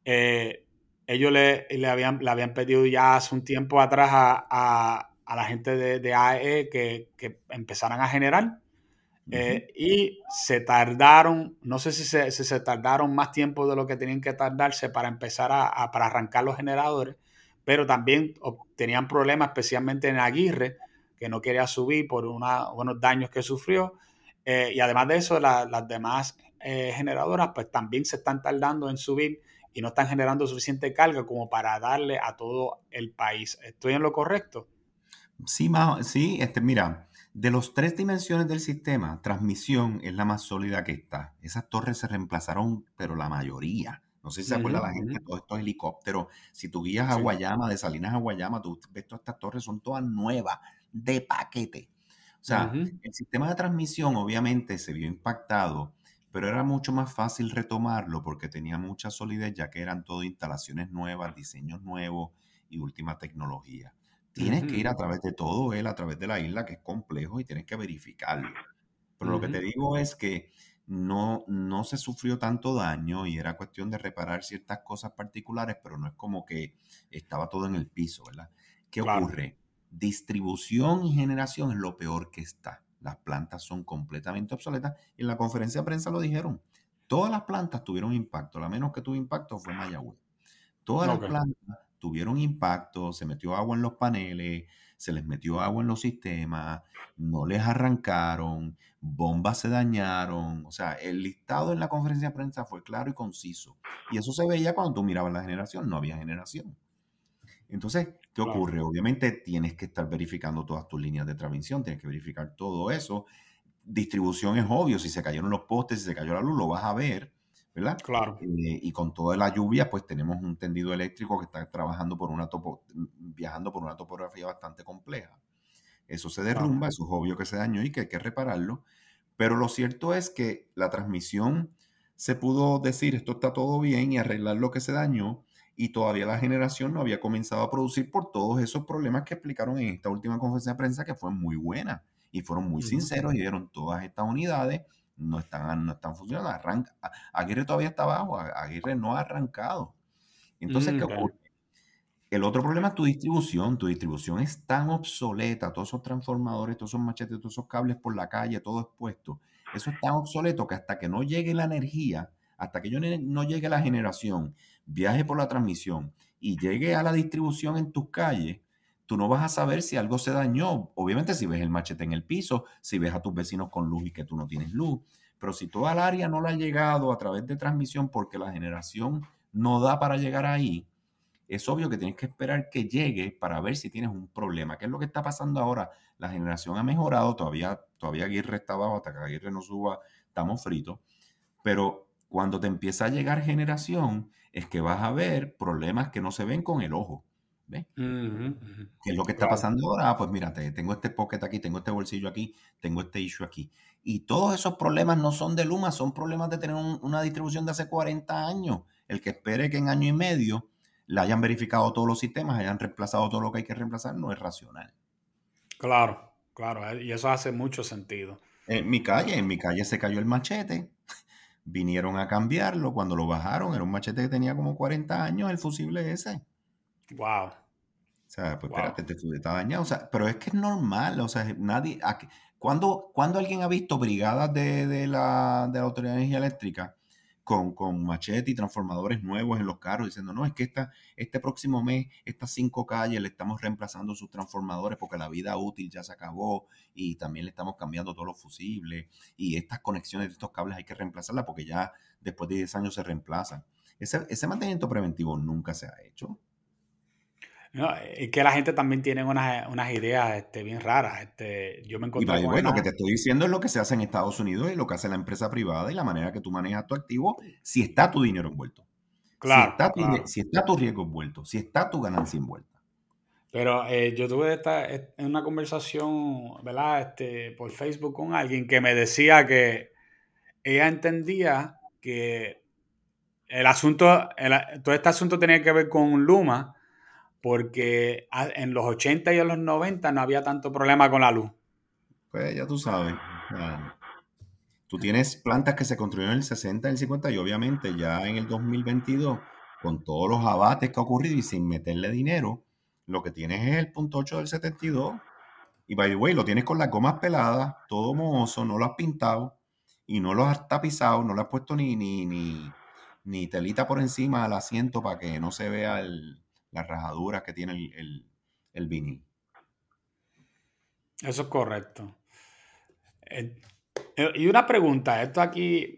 Eh, ellos le, le, habían, le habían pedido ya hace un tiempo atrás a, la gente de, AE que, empezaran a generar. Eh, y se tardaron, no sé si se, se, tardaron más tiempo de lo que tenían que tardarse para empezar a, para arrancar los generadores, pero también tenían problemas, especialmente en Aguirre, que no quería subir por unos daños que sufrió. Eh, y además de eso, las demás eh, generadoras pues también se están tardando en subir y no están generando suficiente carga como para darle a todo el país. ¿Estoy en lo correcto? Sí, sí este, mira, de los tres dimensiones del sistema, transmisión es la más sólida que está. Esas torres se reemplazaron, pero la mayoría. No sé si se acuerda la gente, todos estos helicópteros. Si tú guías a Guayama, de Salinas a Guayama, tú ves todas estas torres, son todas nuevas de paquete. O sea, el sistema de transmisión obviamente se vio impactado, pero era mucho más fácil retomarlo porque tenía mucha solidez ya que eran todo instalaciones nuevas, diseños nuevos y última tecnología. Tienes que ir a través de todo él, a través de la isla, que es complejo y tienes que verificarlo. Pero lo que te digo es que no, no se sufrió tanto daño y era cuestión de reparar ciertas cosas particulares, pero no es como que estaba todo en el piso, ¿verdad? ¿Qué ocurre? distribución y generación es lo peor que está. Las plantas son completamente obsoletas. Y en la conferencia de prensa lo dijeron. Todas las plantas tuvieron impacto. La menos que tuvo impacto fue Mayagüez. Todas las plantas tuvieron impacto, se metió agua en los paneles, se les metió agua en los sistemas, no les arrancaron, bombas se dañaron. O sea, el listado en la conferencia de prensa fue claro y conciso. Y eso se veía cuando tú mirabas la generación, no había generación. Entonces, ¿qué ocurre? Obviamente tienes que estar verificando todas tus líneas de transmisión, tienes que verificar todo eso. Distribución es obvio, si se cayeron los postes, si se cayó la luz, lo vas a ver, ¿verdad? Claro. Eh, y con toda la lluvia, pues tenemos un tendido eléctrico que está trabajando por una topo, viajando por una topografía bastante compleja. Eso se derrumba, eso es obvio que se dañó y que hay que repararlo. Pero lo cierto es que la transmisión se pudo decir esto está todo bien y arreglar lo que se dañó y todavía la generación no había comenzado a producir por todos esos problemas que explicaron en esta última conferencia de prensa que fue muy buena y fueron muy sinceros y dieron todas estas unidades no están, no están funcionando. Arranca, Aguirre todavía está abajo, Aguirre no ha arrancado. Entonces, ¿qué ocurre? El otro problema es tu distribución. Tu distribución es tan obsoleta, todos esos transformadores, todos esos machetes, todos esos cables por la calle, todo expuesto. Eso es tan obsoleto que hasta que no llegue la energía, hasta que yo no llegue la generación, viaje por la transmisión y llegue a la distribución en tus calles, tú no vas a saber si algo se dañó. Obviamente si ves el machete en el piso, si ves a tus vecinos con luz y que tú no tienes luz. Pero si toda el área no la ha llegado a través de transmisión porque la generación no da para llegar ahí, es obvio que tienes que esperar que llegue para ver si tienes un problema. ¿Qué es lo que está pasando ahora? La generación ha mejorado, todavía, todavía Aguirre está abajo, hasta que Aguirre no suba, estamos fritos. Pero cuando te empieza a llegar generación, es que vas a ver problemas que no se ven con el ojo. ¿Ves? ¿Qué es lo que está pasando ahora? Ah, pues mírate, tengo este pocket aquí, tengo este bolsillo aquí, tengo este issue aquí. Y todos esos problemas no son de Luma, son problemas de tener una distribución de hace 40 años. El que espere que en año y medio le hayan verificado todos los sistemas, hayan reemplazado todo lo que hay que reemplazar, no es racional. Claro, claro, eh, y eso hace mucho sentido. En mi calle, en mi calle se cayó el machete, vinieron a cambiarlo, cuando lo bajaron, era un machete que tenía como 40 años, el fusible ese. Wow. O sea, pues espérate, te está dañado. O sea, pero es que es normal, o sea, nadie... ¿Cuándo, alguien ha visto brigadas de, la, de la Autoridad de Energía Eléctrica con, con machete y transformadores nuevos en los carros diciendo, no, es que esta, este próximo mes, estas cinco calles le estamos reemplazando sus transformadores porque la vida útil ya se acabó y también le estamos cambiando todos los fusibles y estas conexiones de estos cables hay que reemplazarlas porque ya después de 10 años se reemplazan. Ese, ese mantenimiento preventivo nunca se ha hecho. No, es que la gente también tiene unas, unas ideas este, bien raras. Este, yo me encontré y bueno, lo que te estoy diciendo es lo que se hace en Estados Unidos y lo que hace la empresa privada y la manera que tú manejas tu activo si está tu dinero envuelto. Claro. Si está, Tu, si está tu riesgo envuelto, si está tu ganancia envuelta. Pero eh, yo tuve esta, en una conversación, ¿verdad? Este, por Facebook con alguien que me decía que ella entendía que el asunto, todo este asunto tenía que ver con Luma, porque en los 80 y en los 90 no había tanto problema con la luz. Pues ya tú sabes. Tú tienes plantas que se construyeron en el 60 y el 50 y obviamente ya en el 2022, con todos los abates que ha ocurrido y sin meterle dinero, lo que tienes es el punto 8 del 72. Y by the way, lo tienes con las gomas peladas, todo mohoso, no lo has pintado y no lo has tapizado, no le has puesto ni, ni, ni, ni telita por encima al asiento para que no se vea el, las rajaduras que tiene el, vinil. Eso es correcto. Eh, eh, y una pregunta, esto aquí,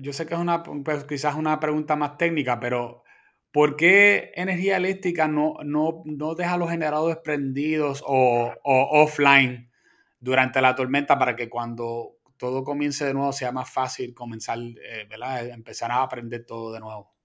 yo sé que es una, pues, quizás una pregunta más técnica, pero ¿por qué energía eléctrica no, no, deja los generadores prendidos o, offline durante la tormenta para que cuando todo comience de nuevo sea más fácil comenzar, eh, ¿verdad? Empezar a aprender todo de nuevo?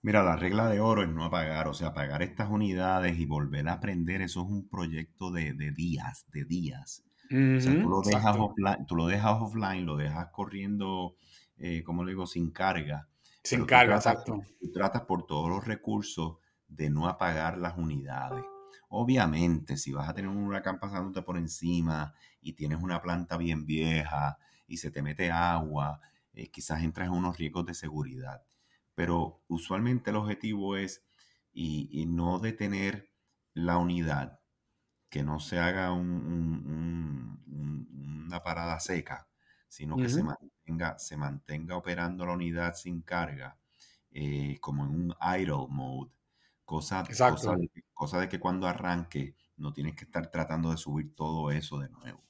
Mira, la regla de oro es no apagar, o sea, apagar estas unidades y volver a aprender, eso es un proyecto de, días, de días. o sea, tú lo, dejas offline, tú lo dejas offline, lo dejas corriendo, eh, como le digo, sin carga. Sin carga, exacto. Tú tratas por todos los recursos de no apagar las unidades. Obviamente, si vas a tener un huracán pasándote por encima y tienes una planta bien vieja y se te mete agua, eh, quizás entras en unos riesgos de seguridad pero usualmente el objetivo es y, no detener la unidad que no se haga una parada seca, sino que se, mantenga, se mantenga operando la unidad sin carga, eh, como en un idle mode. Cosa, cosa, de, cosa de que cuando arranque no tienes que estar tratando de subir todo eso de nuevo.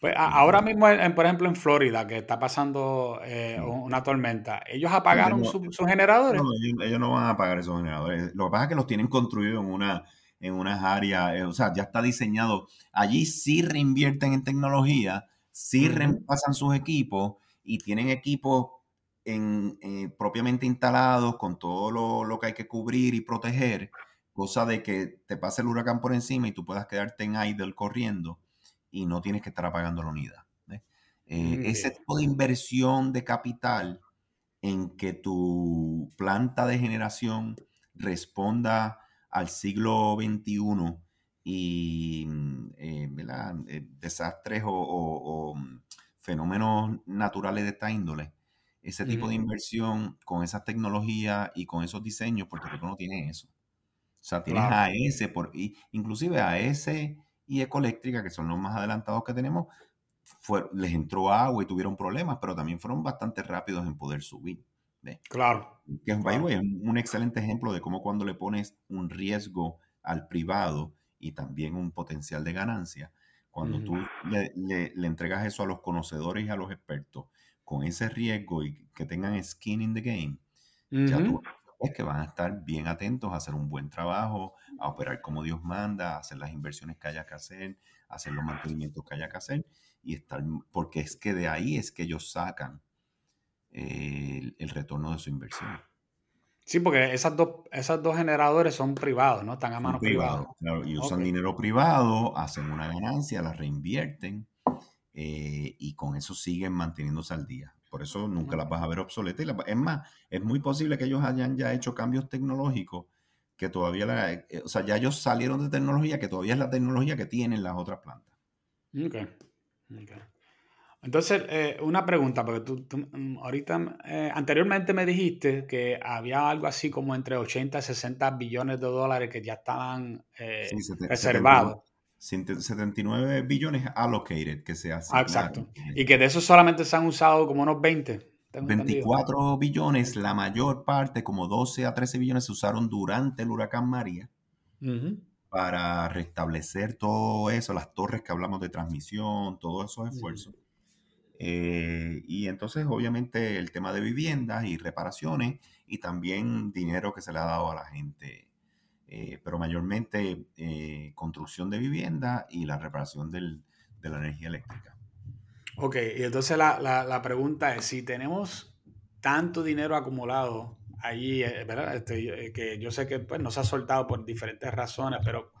Pues ahora mismo, por ejemplo, en Florida, que está pasando eh, una tormenta, ¿ellos apagaron sus generadores? No, ellos, no van a apagar esos generadores. Lo que pasa es que los tienen construidos en una en unas áreas, eh, o sea, ya está diseñado. Allí sí reinvierten en tecnología, sí reemplazan sus equipos y tienen equipos en, eh, propiamente instalados con todo lo, lo, que hay que cubrir y proteger, cosa de que te pase el huracán por encima y tú puedas quedarte en idle corriendo y no tienes que estar apagando la unidad. Eh, ese tipo de inversión de capital en que tu planta de generación responda al siglo XXI y mm, eh, eh, desastres o, mm, fenómenos naturales de esta índole, ese tipo de inversión con esas tecnologías y con esos diseños, porque tú no tiene eso. O sea, tienes AES, por, inclusive AES y Ecoeléctrica, que son los más adelantados que tenemos, les entró agua y tuvieron problemas, pero también fueron bastante rápidos en poder subir. Claro. Que es un excelente ejemplo de cómo cuando le pones un riesgo al privado y también un potencial de ganancia, cuando tú le, entregas eso a los conocedores y a los expertos con ese riesgo y que tengan skin in the game, ya tú es que van a estar bien atentos a hacer un buen trabajo, a operar como Dios manda, a hacer las inversiones que haya que hacer, a hacer los mantenimientos que haya que hacer y estar, porque es que de ahí es que ellos sacan el, retorno de su inversión. Sí, porque esas dos, esas dos generadores son privados, ¿no? Están a mano privada. y usan dinero privado, hacen una ganancia, la reinvierten eh, y con eso siguen manteniéndose al día. Por eso nunca las vas a ver obsoletas. es más, es muy posible que ellos hayan ya hecho cambios tecnológicos que todavía, la, eh, o sea, ya ellos salieron de tecnología que todavía es la tecnología que tienen las otras plantas. Ok. okay. Entonces, eh, una pregunta, porque tú, mm, ahorita, eh, anteriormente me dijiste que había algo así como entre 80 y 60 billones de dólares que ya estaban eh, reservados. 79 billones allocated que se hacen. Ah, exacto. Y que de eso solamente se han usado como unos 20. 24 billones, la mayor parte, como 12 a 13 billones, se usaron durante el huracán María para restablecer todo eso, las torres que hablamos de transmisión, todos esos esfuerzos. Eh, y entonces, obviamente, el tema de viviendas y reparaciones y también dinero que se le ha dado a la gente, eh, pero mayormente eh, construcción de vivienda y la reparación del, de la energía eléctrica. Ok, y entonces la, la, pregunta es, si tenemos tanto dinero acumulado allí, ¿verdad? Este, que yo sé que pues, no se ha soltado por diferentes razones, pero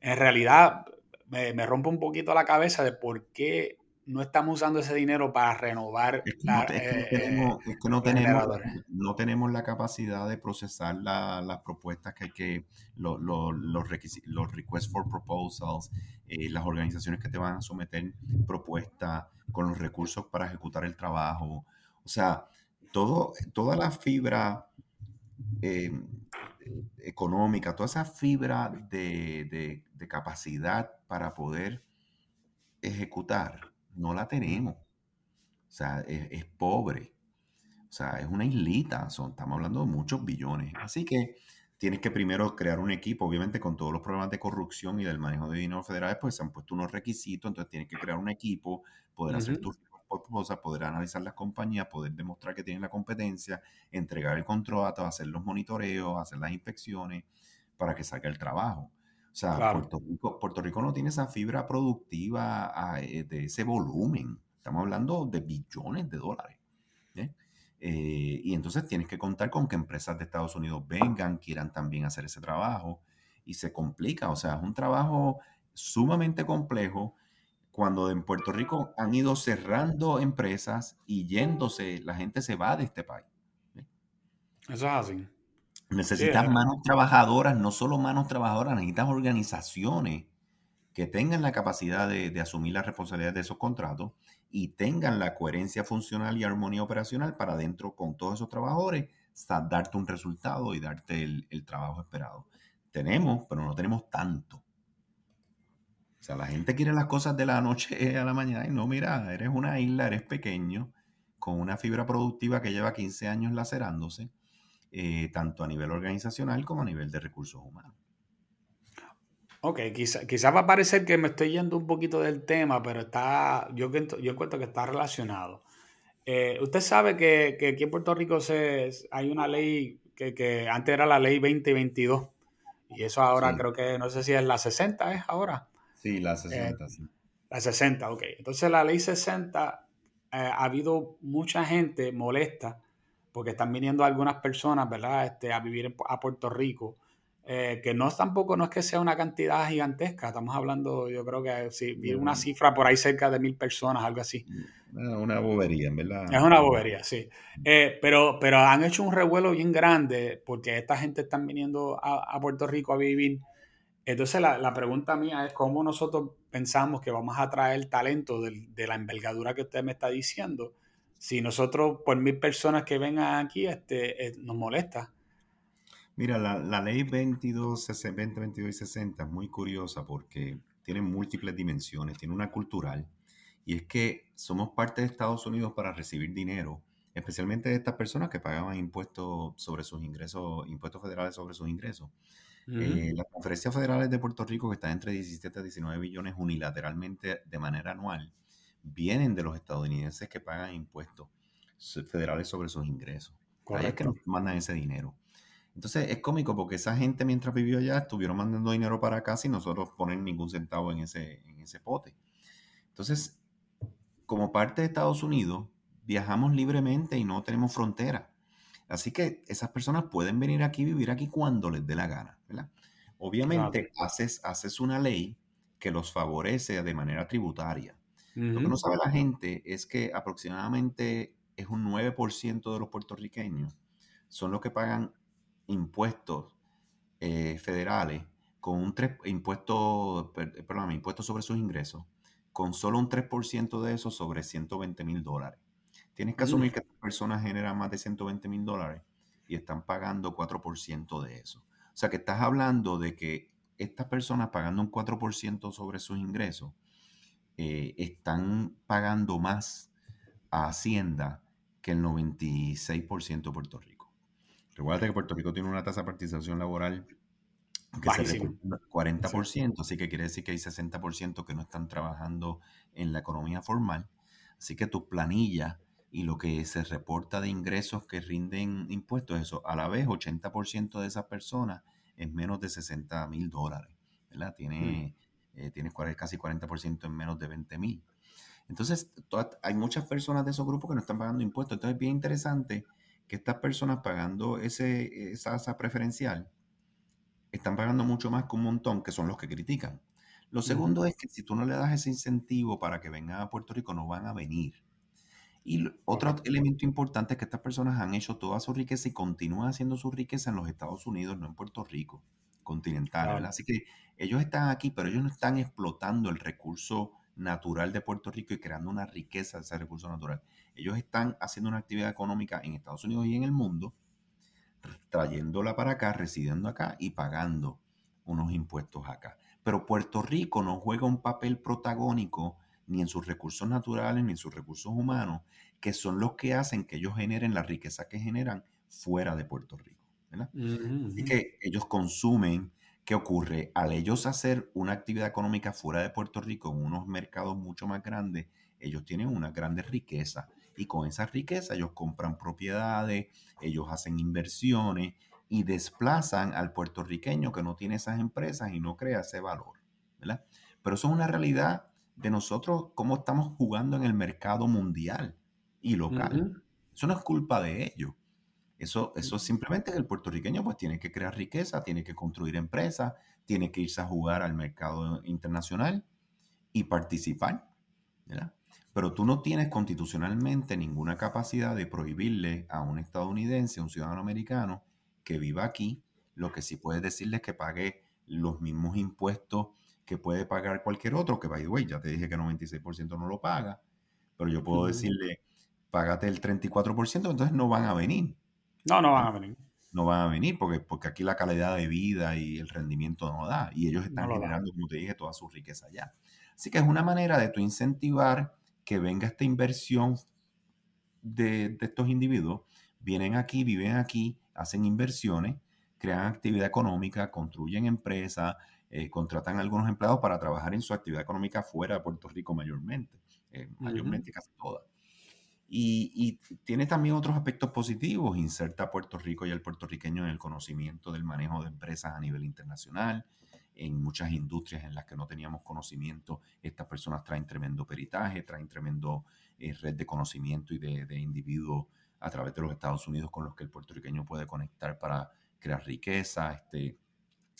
en realidad me, me rompe un poquito la cabeza de por qué no estamos usando ese dinero para renovar es que no, tenemos, no, tenemos, la capacidad de procesar las propuestas que hay que, los, los requests for proposals, eh, las organizaciones que te van a someter propuestas con los recursos para ejecutar el trabajo. O sea, todo, toda la fibra eh, económica, toda esa fibra de, de capacidad para poder ejecutar no la tenemos. O sea, es, pobre. O sea, es una islita. Son, estamos hablando de muchos billones. Así que tienes que primero crear un equipo, obviamente con todos los problemas de corrupción y del manejo de dinero federales, pues se han puesto unos requisitos, entonces tienes que crear un equipo, poder hacer tus cosas, poder analizar las compañías, poder demostrar que tienen la competencia, entregar el contrato, hacer los monitoreos, hacer las inspecciones para que salga el trabajo. O sea, Puerto, Rico, no tiene esa fibra productiva ah, eh, de ese volumen. Estamos hablando de billones de dólares. ¿eh? Eh, y entonces tienes que contar con que empresas de Estados Unidos vengan, quieran también hacer ese trabajo. Y se complica. O sea, es un trabajo sumamente complejo cuando en Puerto Rico han ido cerrando empresas y yéndose, la gente se va de este país. Eso es así. Necesitas manos trabajadoras, no solo manos trabajadoras, necesitas organizaciones que tengan la capacidad de, asumir la responsabilidad de esos contratos y tengan la coherencia funcional y armonía operacional para dentro con todos esos trabajadores darte un resultado y darte el, trabajo esperado. Tenemos, pero no tenemos tanto. O sea, la gente quiere las cosas de la noche a la mañana y no, mira, eres una isla, eres pequeño, con una fibra productiva que lleva 15 años lacerándose, eh, tanto a nivel organizacional como a nivel de recursos humanos. Ok, quizás quizá va a parecer que me estoy yendo un poquito del tema, pero está, yo, yo encuentro que está relacionado. Eh, usted sabe que, que, aquí en Puerto Rico se, hay una ley que, que, antes era la ley 2022 y eso ahora creo que no sé si es la 60, ¿es ahora? Sí, la 60, eh, sí. La 60, ok. Entonces la ley 60 eh, ha habido mucha gente molesta porque están viniendo algunas personas, ¿verdad?, este, a vivir a Puerto Rico, eh, que no es tampoco, no es que sea una cantidad gigantesca, estamos hablando, yo creo que si viene una cifra por ahí cerca de mil personas, algo así. Una bobería, en verdad. Es una bobería, sí. pero, pero han hecho un revuelo bien grande porque esta gente están viniendo a Puerto Rico a vivir entonces la, pregunta mía es cómo nosotros pensamos que vamos a traer talento de, la envergadura que usted me está diciendo si nosotros por mil personas que vengan aquí este, eh, nos molesta. Mira, la, ley 22, 20, 22 y 60 es muy curiosa porque tiene múltiples dimensiones, tiene una cultural y es que somos parte de Estados Unidos para recibir dinero, especialmente de estas personas que pagaban impuestos sobre sus ingresos, impuestos federales sobre sus ingresos. Eh, las conferencias federales de Puerto Rico, que están entre 17 a 19 billones unilateralmente de manera anual, vienen de los estadounidenses que pagan impuestos federales sobre sus ingresos. Ahí es que nos mandan ese dinero. Entonces es cómico porque esa gente mientras vivió allá estuvieron mandando dinero para acá sin nosotros poner ningún centavo en ese, en ese pote. Entonces, como parte de Estados Unidos, viajamos libremente y no tenemos frontera. Así que esas personas pueden venir aquí, vivir aquí cuando les dé la gana. Obviamente haces, haces una ley que los favorece de manera tributaria. Lo que no sabe la gente es que aproximadamente es un 9% de los puertorriqueños son los que pagan impuestos eh, federales con un 3, impuesto, perdón, impuestos sobre sus ingresos, con solo un 3% de eso sobre 120 mil dólares. Tienes que asumir que estas personas generan más de 120 mil dólares y están pagando 4% de eso. O sea que estás hablando de que estas personas pagando un 4% sobre sus ingresos eh, están pagando más a Hacienda que el 96% de Puerto Rico. Recuerda que Puerto Rico tiene una tasa de participación laboral que es 40%, así que quiere decir que hay 60% que no están trabajando en la economía formal. Así que tu planilla y lo que se reporta de ingresos que rinden impuestos, eso, a la vez 80% de esas personas es menos de 60 mil dólares, ¿verdad? Tiene, mm. Eh, tienes casi 40% en menos de 20 mil. Entonces, hay muchas personas de esos grupos que no están pagando impuestos. Entonces, es bien interesante que estas personas pagando ese, esa tasa preferencial están pagando mucho más que un montón, que son los que critican. Lo segundo es que si tú no le das ese incentivo para que vengan a Puerto Rico, no van a venir. Y otro elemento importante es que estas personas han hecho toda su riqueza y continúan haciendo su riqueza en los Estados Unidos, no en Puerto Rico continental. Así que ellos están aquí, pero ellos no están explotando el recurso natural de Puerto Rico y creando una riqueza de ese recurso natural. Ellos están haciendo una actividad económica en Estados Unidos y en el mundo, trayéndola para acá, residiendo acá y pagando unos impuestos acá. Pero Puerto Rico no juega un papel protagónico ni en sus recursos naturales, ni en sus recursos humanos, que son los que hacen que ellos generen la riqueza que generan fuera de Puerto Rico. Así que ellos consumen, ¿qué ocurre? Al ellos hacer una actividad económica fuera de Puerto Rico, en unos mercados mucho más grandes, ellos tienen una grande riqueza. Y con esa riqueza ellos compran propiedades, ellos hacen inversiones y desplazan al puertorriqueño que no tiene esas empresas y no crea ese valor. Pero eso es una realidad de nosotros cómo estamos jugando en el mercado mundial y local. Eso no es culpa de ellos. Eso, eso simplemente que el puertorriqueño pues tiene que crear riqueza, tiene que construir empresas, tiene que irse a jugar al mercado internacional y participar. Pero tú no tienes constitucionalmente ninguna capacidad de prohibirle a un estadounidense, a un ciudadano americano que viva aquí, lo que sí puedes decirle es que pague los mismos impuestos que puede pagar cualquier otro, que by the way, ya te dije que 96% no lo paga, pero yo puedo decirle, págate el 34%, entonces no van a venir. No, no van a venir. no van a venir porque, porque aquí la calidad de vida y el rendimiento no da. Y ellos están generando, como te dije, toda su riqueza allá. Así que es una manera de tu incentivar que venga esta inversión de, de estos individuos. Vienen aquí, viven aquí, hacen inversiones, crean actividad económica, construyen empresas, eh, contratan a algunos empleados para trabajar en su actividad económica fuera de Puerto Rico mayormente, eh, mayormente casi toda. Y, tiene también otros aspectos positivos, inserta a Puerto Rico y al puertorriqueño en el conocimiento del manejo de empresas a nivel internacional, en muchas industrias en las que no teníamos conocimiento, estas personas traen tremendo peritaje, traen tremendo eh, red de conocimiento y de, de individuos a través de los Estados Unidos con los que el puertorriqueño puede conectar para crear riqueza, este,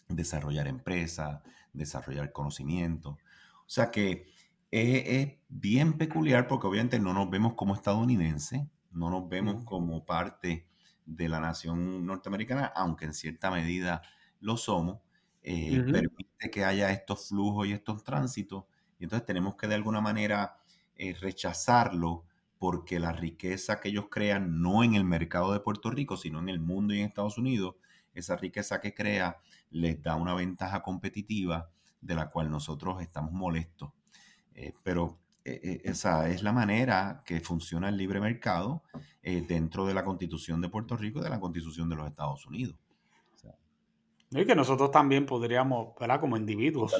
desarrollar empresas, desarrollar conocimiento. O sea que es, bien peculiar porque obviamente no nos vemos como estadounidenses, no nos vemos como parte de la nación norteamericana, aunque en cierta medida lo somos. Eh, permite que haya estos flujos y estos tránsitos, y entonces tenemos que de alguna manera eh, rechazarlo porque la riqueza que ellos crean no en el mercado de Puerto Rico, sino en el mundo y en Estados Unidos, esa riqueza que crea les da una ventaja competitiva de la cual nosotros estamos molestos. Eh, pero eh, eh, esa es la manera que funciona el libre mercado dentro de la constitución de Puerto Rico y de la constitución de los Estados Unidos. y que nosotros también podríamos, ¿verdad? Como individuos,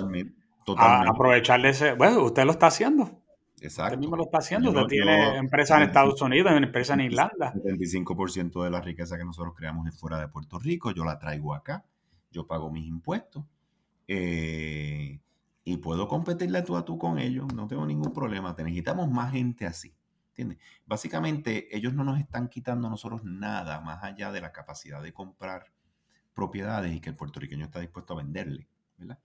totalmente, aprovecharle ese... Bueno, usted lo está haciendo. Exacto. Usted mismo lo está haciendo. Usted tiene empresas en Estados Unidos, empresas en Irlanda. El 75% de la riqueza que nosotros creamos es fuera de Puerto Rico. Yo la traigo acá. Yo pago mis impuestos. Eh, y puedo competirle tú a tú con ellos. No tengo ningún problema. Te necesitamos más gente así. ¿Entiendes? Básicamente, ellos no nos están quitando a nosotros nada más allá de la capacidad de comprar propiedades y que el puertorriqueño está dispuesto a venderle. ¿verdad?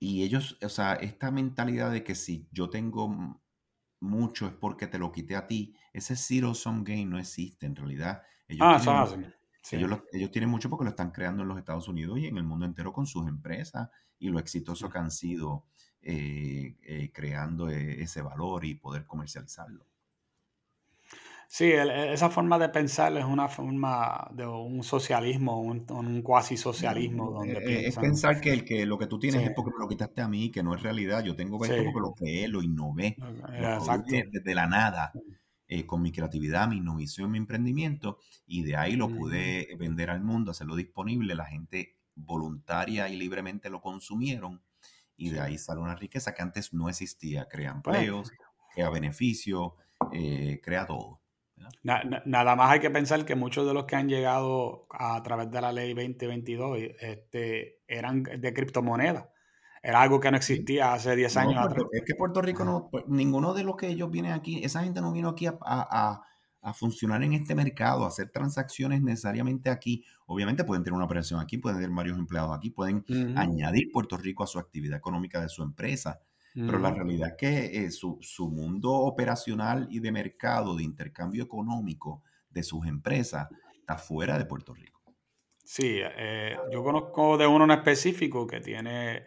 Y ellos, o sea, esta mentalidad de que si yo tengo mucho es porque te lo quité a ti, ese zero sum game no existe en realidad. Ellos ah, tienen, ellos, tienen mucho porque lo están creando en los Estados Unidos y en el mundo entero con sus empresas y lo exitoso que han sido eh, eh, creando e, ese valor y poder comercializarlo. Sí, e, esa forma de pensar es una forma de un socialismo, un, un cuasi socialismo. Donde eh, es pensar que, el, que lo que tú tienes es porque me lo quitaste a mí, que no es realidad. Yo tengo esto porque lo creé, lo innové, desde la nada, eh, con mi creatividad, mi innovación, mi emprendimiento, y de ahí lo pude vender al mundo, hacerlo disponible. La gente voluntaria y libremente lo consumieron, y de ahí sale una riqueza que antes no existía. Crea empleos, crea beneficios, eh, crea todo nada más hay que pensar que muchos de los que han llegado a, través de la ley 2022 este, eran de criptomonedas. Era algo que no existía hace 10 años Es que Puerto Rico no, pues, ninguno de los que ellos vienen aquí, esa gente no vino aquí a, funcionar en este mercado, a hacer transacciones necesariamente aquí. Obviamente pueden tener una operación aquí, pueden tener varios empleados aquí, pueden añadir Puerto Rico a su actividad económica de su empresa. Pero la realidad es que eh, su, mundo operacional y de mercado, de intercambio económico de sus empresas, está fuera de Puerto Rico. Sí, eh, yo conozco de uno en específico que tiene,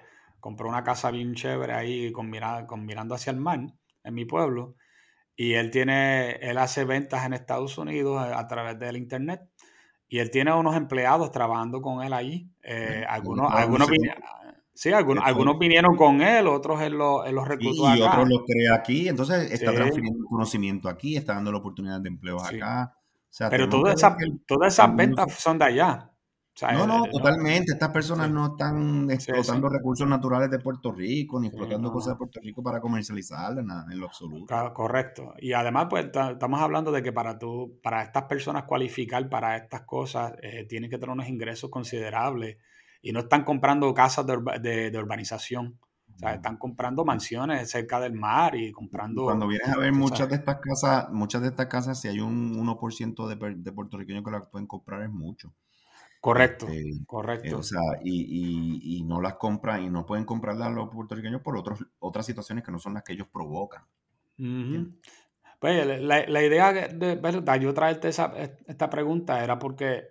compró una casa bien chévere ahí con, con mirando hacia el mar, en mi pueblo, y él tiene, él hace ventas en Estados Unidos a, a través del internet y él tiene unos empleados trabajando con él allí. Eh, algunos, algunos, Sí, algunos, algunos vinieron con él, otros él los, él los reclutó y, otros los crea aquí, entonces está transfiriendo conocimiento aquí, está dando la oportunidad de empleo acá. Pero todas esas, todas esas ventas son de allá. No, no, totalmente. Estas personas no están explotando recursos naturales de Puerto Rico, ni explotando cosas de Puerto Rico para comercializarlas, nada, en lo absoluto. correcto. Y además, pues estamos hablando de que para tú, para estas personas cualificar para estas cosas, eh, tienen que tener unos ingresos considerables y no están comprando casas de, de, urbanización. O sea, están comprando mansiones cerca del mar y comprando... Cuando vienes a ver muchas de estas casas, muchas de estas casas, si hay un 1% de, de puertorriqueños que las pueden comprar, es mucho. Correcto, este, correcto. o sea, y, y, no las compran y no pueden comprarlas los puertorriqueños por otros, otras situaciones que no son las que ellos provocan. Pues la, la, idea de, verdad, yo traerte esa, esta pregunta era porque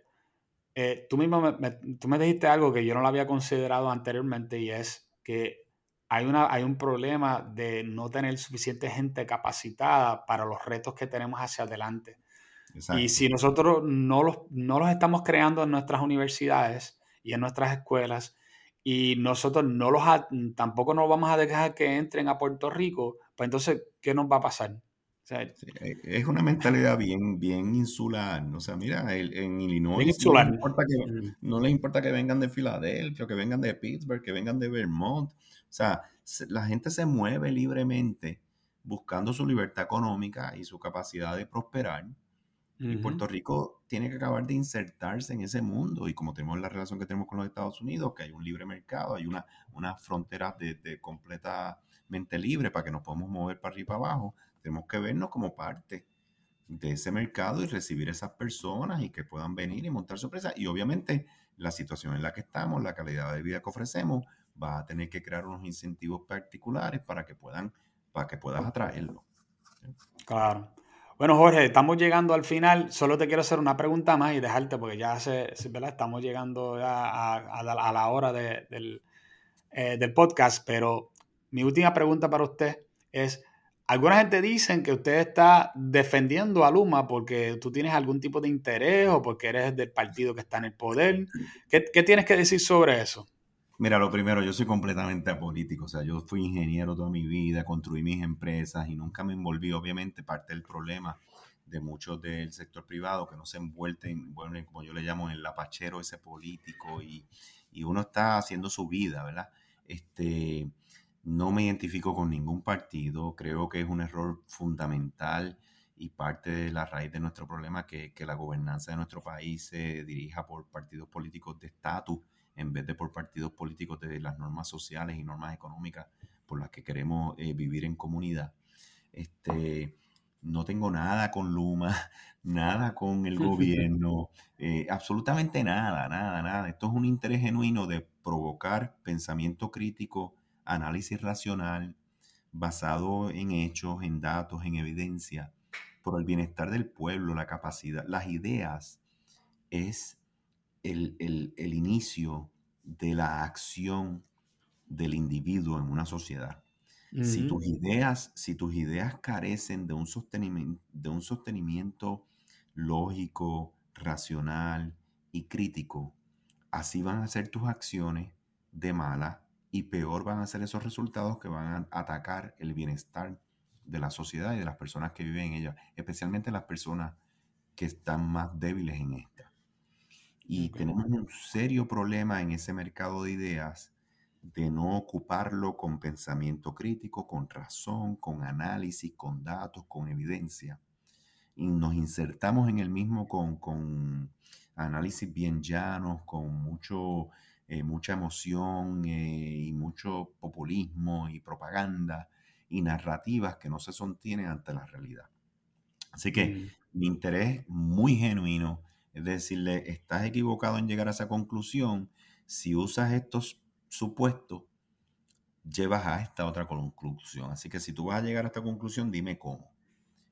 eh, tú mismo me, tú me dijiste algo que yo no lo había considerado anteriormente y es que hay, una, hay un problema de no tener suficiente gente capacitada para los retos que tenemos hacia adelante. Y si nosotros no los, no los estamos creando en nuestras universidades y en nuestras escuelas, y nosotros no los tampoco nos vamos a dejar que entren a Puerto Rico, pues entonces, ¿qué nos va a pasar? E, es una mentalidad bien, bien insular. O sea, mira, en Illinois no les, importa que, no les importa que vengan de Filadelfia, que vengan de Pittsburgh, que vengan de Vermont. O sea, la gente se mueve libremente buscando su libertad económica y su capacidad de prosperar. Y Puerto Rico tiene que acabar de insertarse en ese mundo. Y como tenemos la relación que tenemos con los Estados Unidos, que hay un libre mercado, hay una, una frontera de, de completamente libre para que nos podamos mover para arriba y para abajo, tenemos que vernos como parte de ese mercado y recibir esas personas y que puedan venir y montar su empresa. Y obviamente la situación en la que estamos, la calidad de vida que ofrecemos, va a tener que crear unos incentivos particulares para que puedan, para que puedas atraerlo. Claro. Bueno, Jorge, estamos llegando al final. Solo te quiero hacer una pregunta más y dejarte, porque ya se, ¿verdad? estamos llegando a, la hora del, eh, del podcast. Pero mi última pregunta para usted es: alguna gente dicen que usted está defendiendo a Luma porque tú tienes algún tipo de interés o porque eres del partido que está en el poder. ¿Qué, tienes que decir sobre eso? Mira, lo primero, yo soy completamente apolítico, o sea, yo fui ingeniero toda mi vida, construí mis empresas y nunca me envolví, obviamente, parte del problema de muchos del sector privado que no se envuelven, bueno, como yo le llamo, en el lapachero ese político y, y uno está haciendo su vida, ¿verdad? Este, no me identifico con ningún partido, creo que es un error fundamental y parte de la raíz de nuestro problema que, que la gobernanza de nuestro país se dirija por partidos políticos de estatus en vez de por partidos políticos de las normas sociales y normas económicas por las que queremos eh, vivir en comunidad. Este, no tengo nada con Luma, nada con el gobierno, eh, absolutamente nada, nada, nada. Esto es un interés genuino de provocar pensamiento crítico análisis racional basado en hechos, en datos, en evidencia, por el bienestar del pueblo, la capacidad, las ideas, es el, inicio de la acción del individuo en una sociedad. Si tus ideas, si tus ideas carecen de un sostenimiento, de un sostenimiento lógico, racional y crítico, así van a ser tus acciones de mala y peor van a ser esos resultados que van a atacar el bienestar de la sociedad y de las personas que viven en ella, especialmente las personas que están más débiles en esta. Y tenemos un serio problema en ese mercado de ideas de no ocuparlo con pensamiento crítico, con razón, con análisis, con datos, con evidencia. Y nos insertamos en el mismo con, con análisis bien llanos, con mucho eh, mucha emoción eh, y mucho populismo y propaganda y narrativas que no se sostienen ante la realidad. Así que mm. mi interés muy genuino es decirle, estás equivocado en llegar a esa conclusión. Si usas estos supuestos, llevas a esta otra conclusión. Así que si tú vas a llegar a esta conclusión, dime cómo.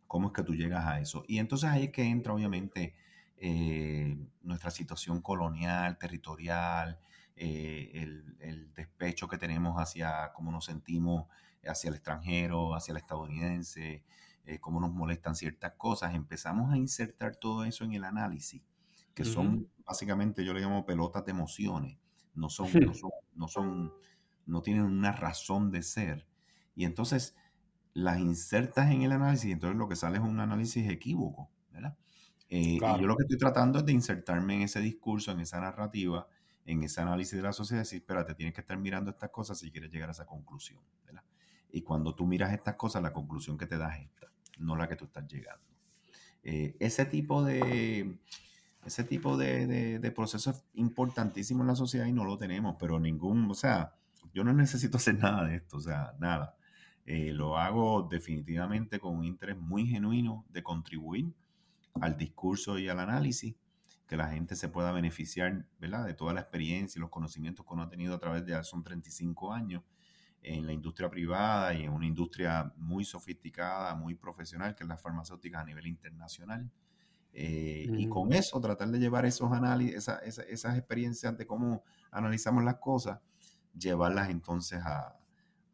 ¿Cómo es que tú llegas a eso? Y entonces ahí es que entra obviamente eh, nuestra situación colonial, territorial, eh, el, despecho que tenemos hacia cómo nos sentimos hacia el extranjero, hacia el estadounidense, eh, cómo nos molestan ciertas cosas, empezamos a insertar todo eso en el análisis, que son básicamente, yo le llamo pelotas de emociones, no son, no son, no son, no tienen una razón de ser. Y entonces las insertas en el análisis y entonces lo que sale es un análisis equívoco, ¿verdad? Eh, y yo lo que estoy tratando es de insertarme en ese discurso, en esa narrativa, en ese análisis de la sociedad, decir, espérate, tienes que estar mirando estas cosas si quieres llegar a esa conclusión. Y cuando tú miras estas cosas, la conclusión que te da es esta, no la que tú estás llegando. Eh, ese tipo de, ese tipo de, de, proceso es importantísimo en la sociedad y no lo tenemos, pero ningún, o sea, yo no necesito hacer nada de esto, o sea, nada. Eh, lo hago definitivamente con un interés muy genuino de contribuir al discurso y al análisis que la gente se pueda beneficiar, ¿verdad? De toda la experiencia y los conocimientos que uno ha tenido a través de, son 35 años en la industria privada y en una industria muy sofisticada, muy profesional, que es la farmacéutica a nivel internacional. Eh, y con eso tratar de llevar esos análisis, esas experiencias de cómo analizamos las cosas, llevarlas entonces a,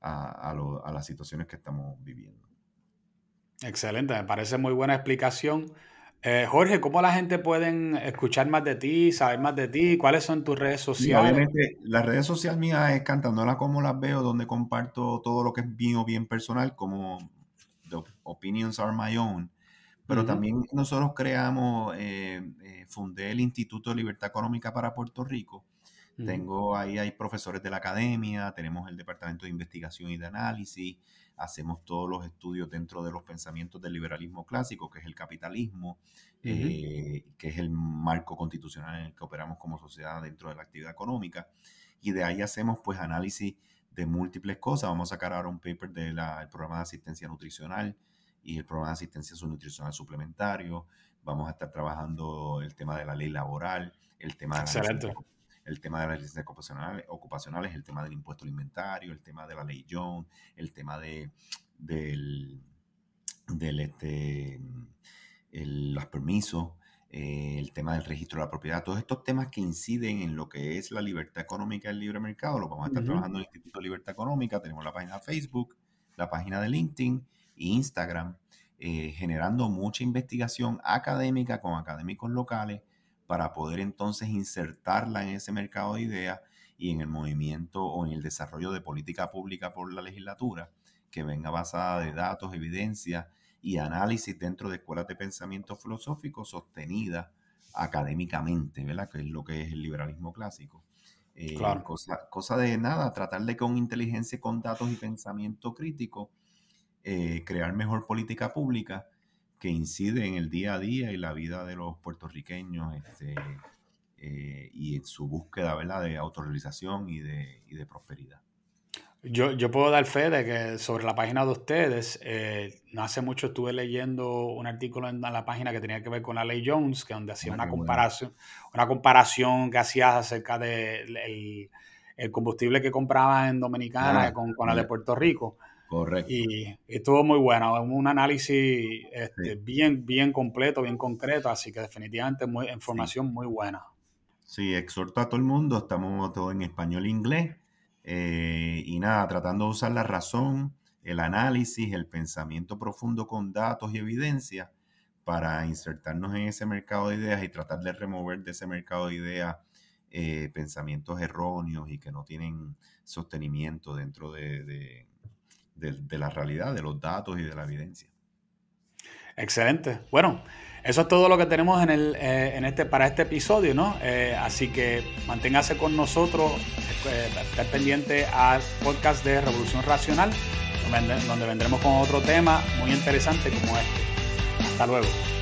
a, a las situaciones que estamos viviendo. Excelente, me parece muy buena explicación. Eh, Jorge, ¿cómo la gente puede escuchar más de ti, saber más de ti? ¿Cuáles son tus redes sociales? obviamente, las redes sociales mías es Cantándola como las veo, donde comparto todo lo que es mío, bien personal, como The Opinions Are My Own. Pero también nosotros creamos, eh, eh, fundé el Instituto de Libertad Económica para Puerto Rico. Tengo ahí, hay profesores de la academia, tenemos el Departamento de Investigación y de Análisis, hacemos todos los estudios dentro de los pensamientos del liberalismo clásico, que es el capitalismo, eh, que es el marco constitucional en el que operamos como sociedad dentro de la actividad económica. Y de ahí hacemos pues análisis de múltiples cosas. Vamos a sacar ahora un paper del programa de asistencia nutricional y el programa de asistencia nutricional suplementario. Vamos a estar trabajando el tema de la ley laboral, el tema de la el tema de las licencias ocupacionales, el tema del impuesto al inventario, el tema de la ley Jones, el tema de del, del este, los permisos, eh, el tema del registro de la propiedad, todos estos temas que inciden en lo que es la libertad económica y el libre mercado, lo vamos a estar trabajando en el Instituto de Libertad Económica, tenemos la página de Facebook, la página de LinkedIn Instagram, eh, generando mucha investigación académica con académicos locales para poder entonces insertarla en ese mercado de ideas y en el movimiento o en el desarrollo de política pública por la legislatura que venga basada de datos, evidencia y análisis dentro de escuelas de pensamiento filosófico sostenida académicamente, ¿verdad? Que es lo que es el liberalismo clásico. Eh, cosa, cosa, de nada, tratar de con inteligencia, con datos y pensamiento crítico, eh, crear mejor política pública que incide en el día a día y la vida de los puertorriqueños este, eh, y en su búsqueda ¿verdad? de autorrealización y de, y de prosperidad. Yo, yo, puedo dar fe de que sobre la página de ustedes, eh, no hace mucho estuve leyendo un artículo en la página que tenía que ver con la ley Jones, que donde hacía ah, una comparación, una comparación que hacías acerca del de el, combustible que compraba en Dominicana ah, con, con la de Puerto Rico. Correcto. Y, estuvo muy bueno, un análisis este, bien, bien completo, bien concreto, así que definitivamente muy, información muy buena. Sí, exhorto a todo el mundo, estamos todos en español e inglés, eh, y nada, tratando de usar la razón, el análisis, el pensamiento profundo con datos y evidencia para insertarnos en ese mercado de ideas y tratar de remover de ese mercado de ideas eh, pensamientos erróneos y que no tienen sostenimiento dentro de de, la realidad, de los datos y de la evidencia. Excelente. Bueno, eso es todo lo que tenemos en, el, eh, en este, para este episodio, ¿no? Eh, así que manténgase con nosotros, eh, pendiente al podcast de Revolución Racional, donde vendremos con otro tema muy interesante como este. Hasta luego.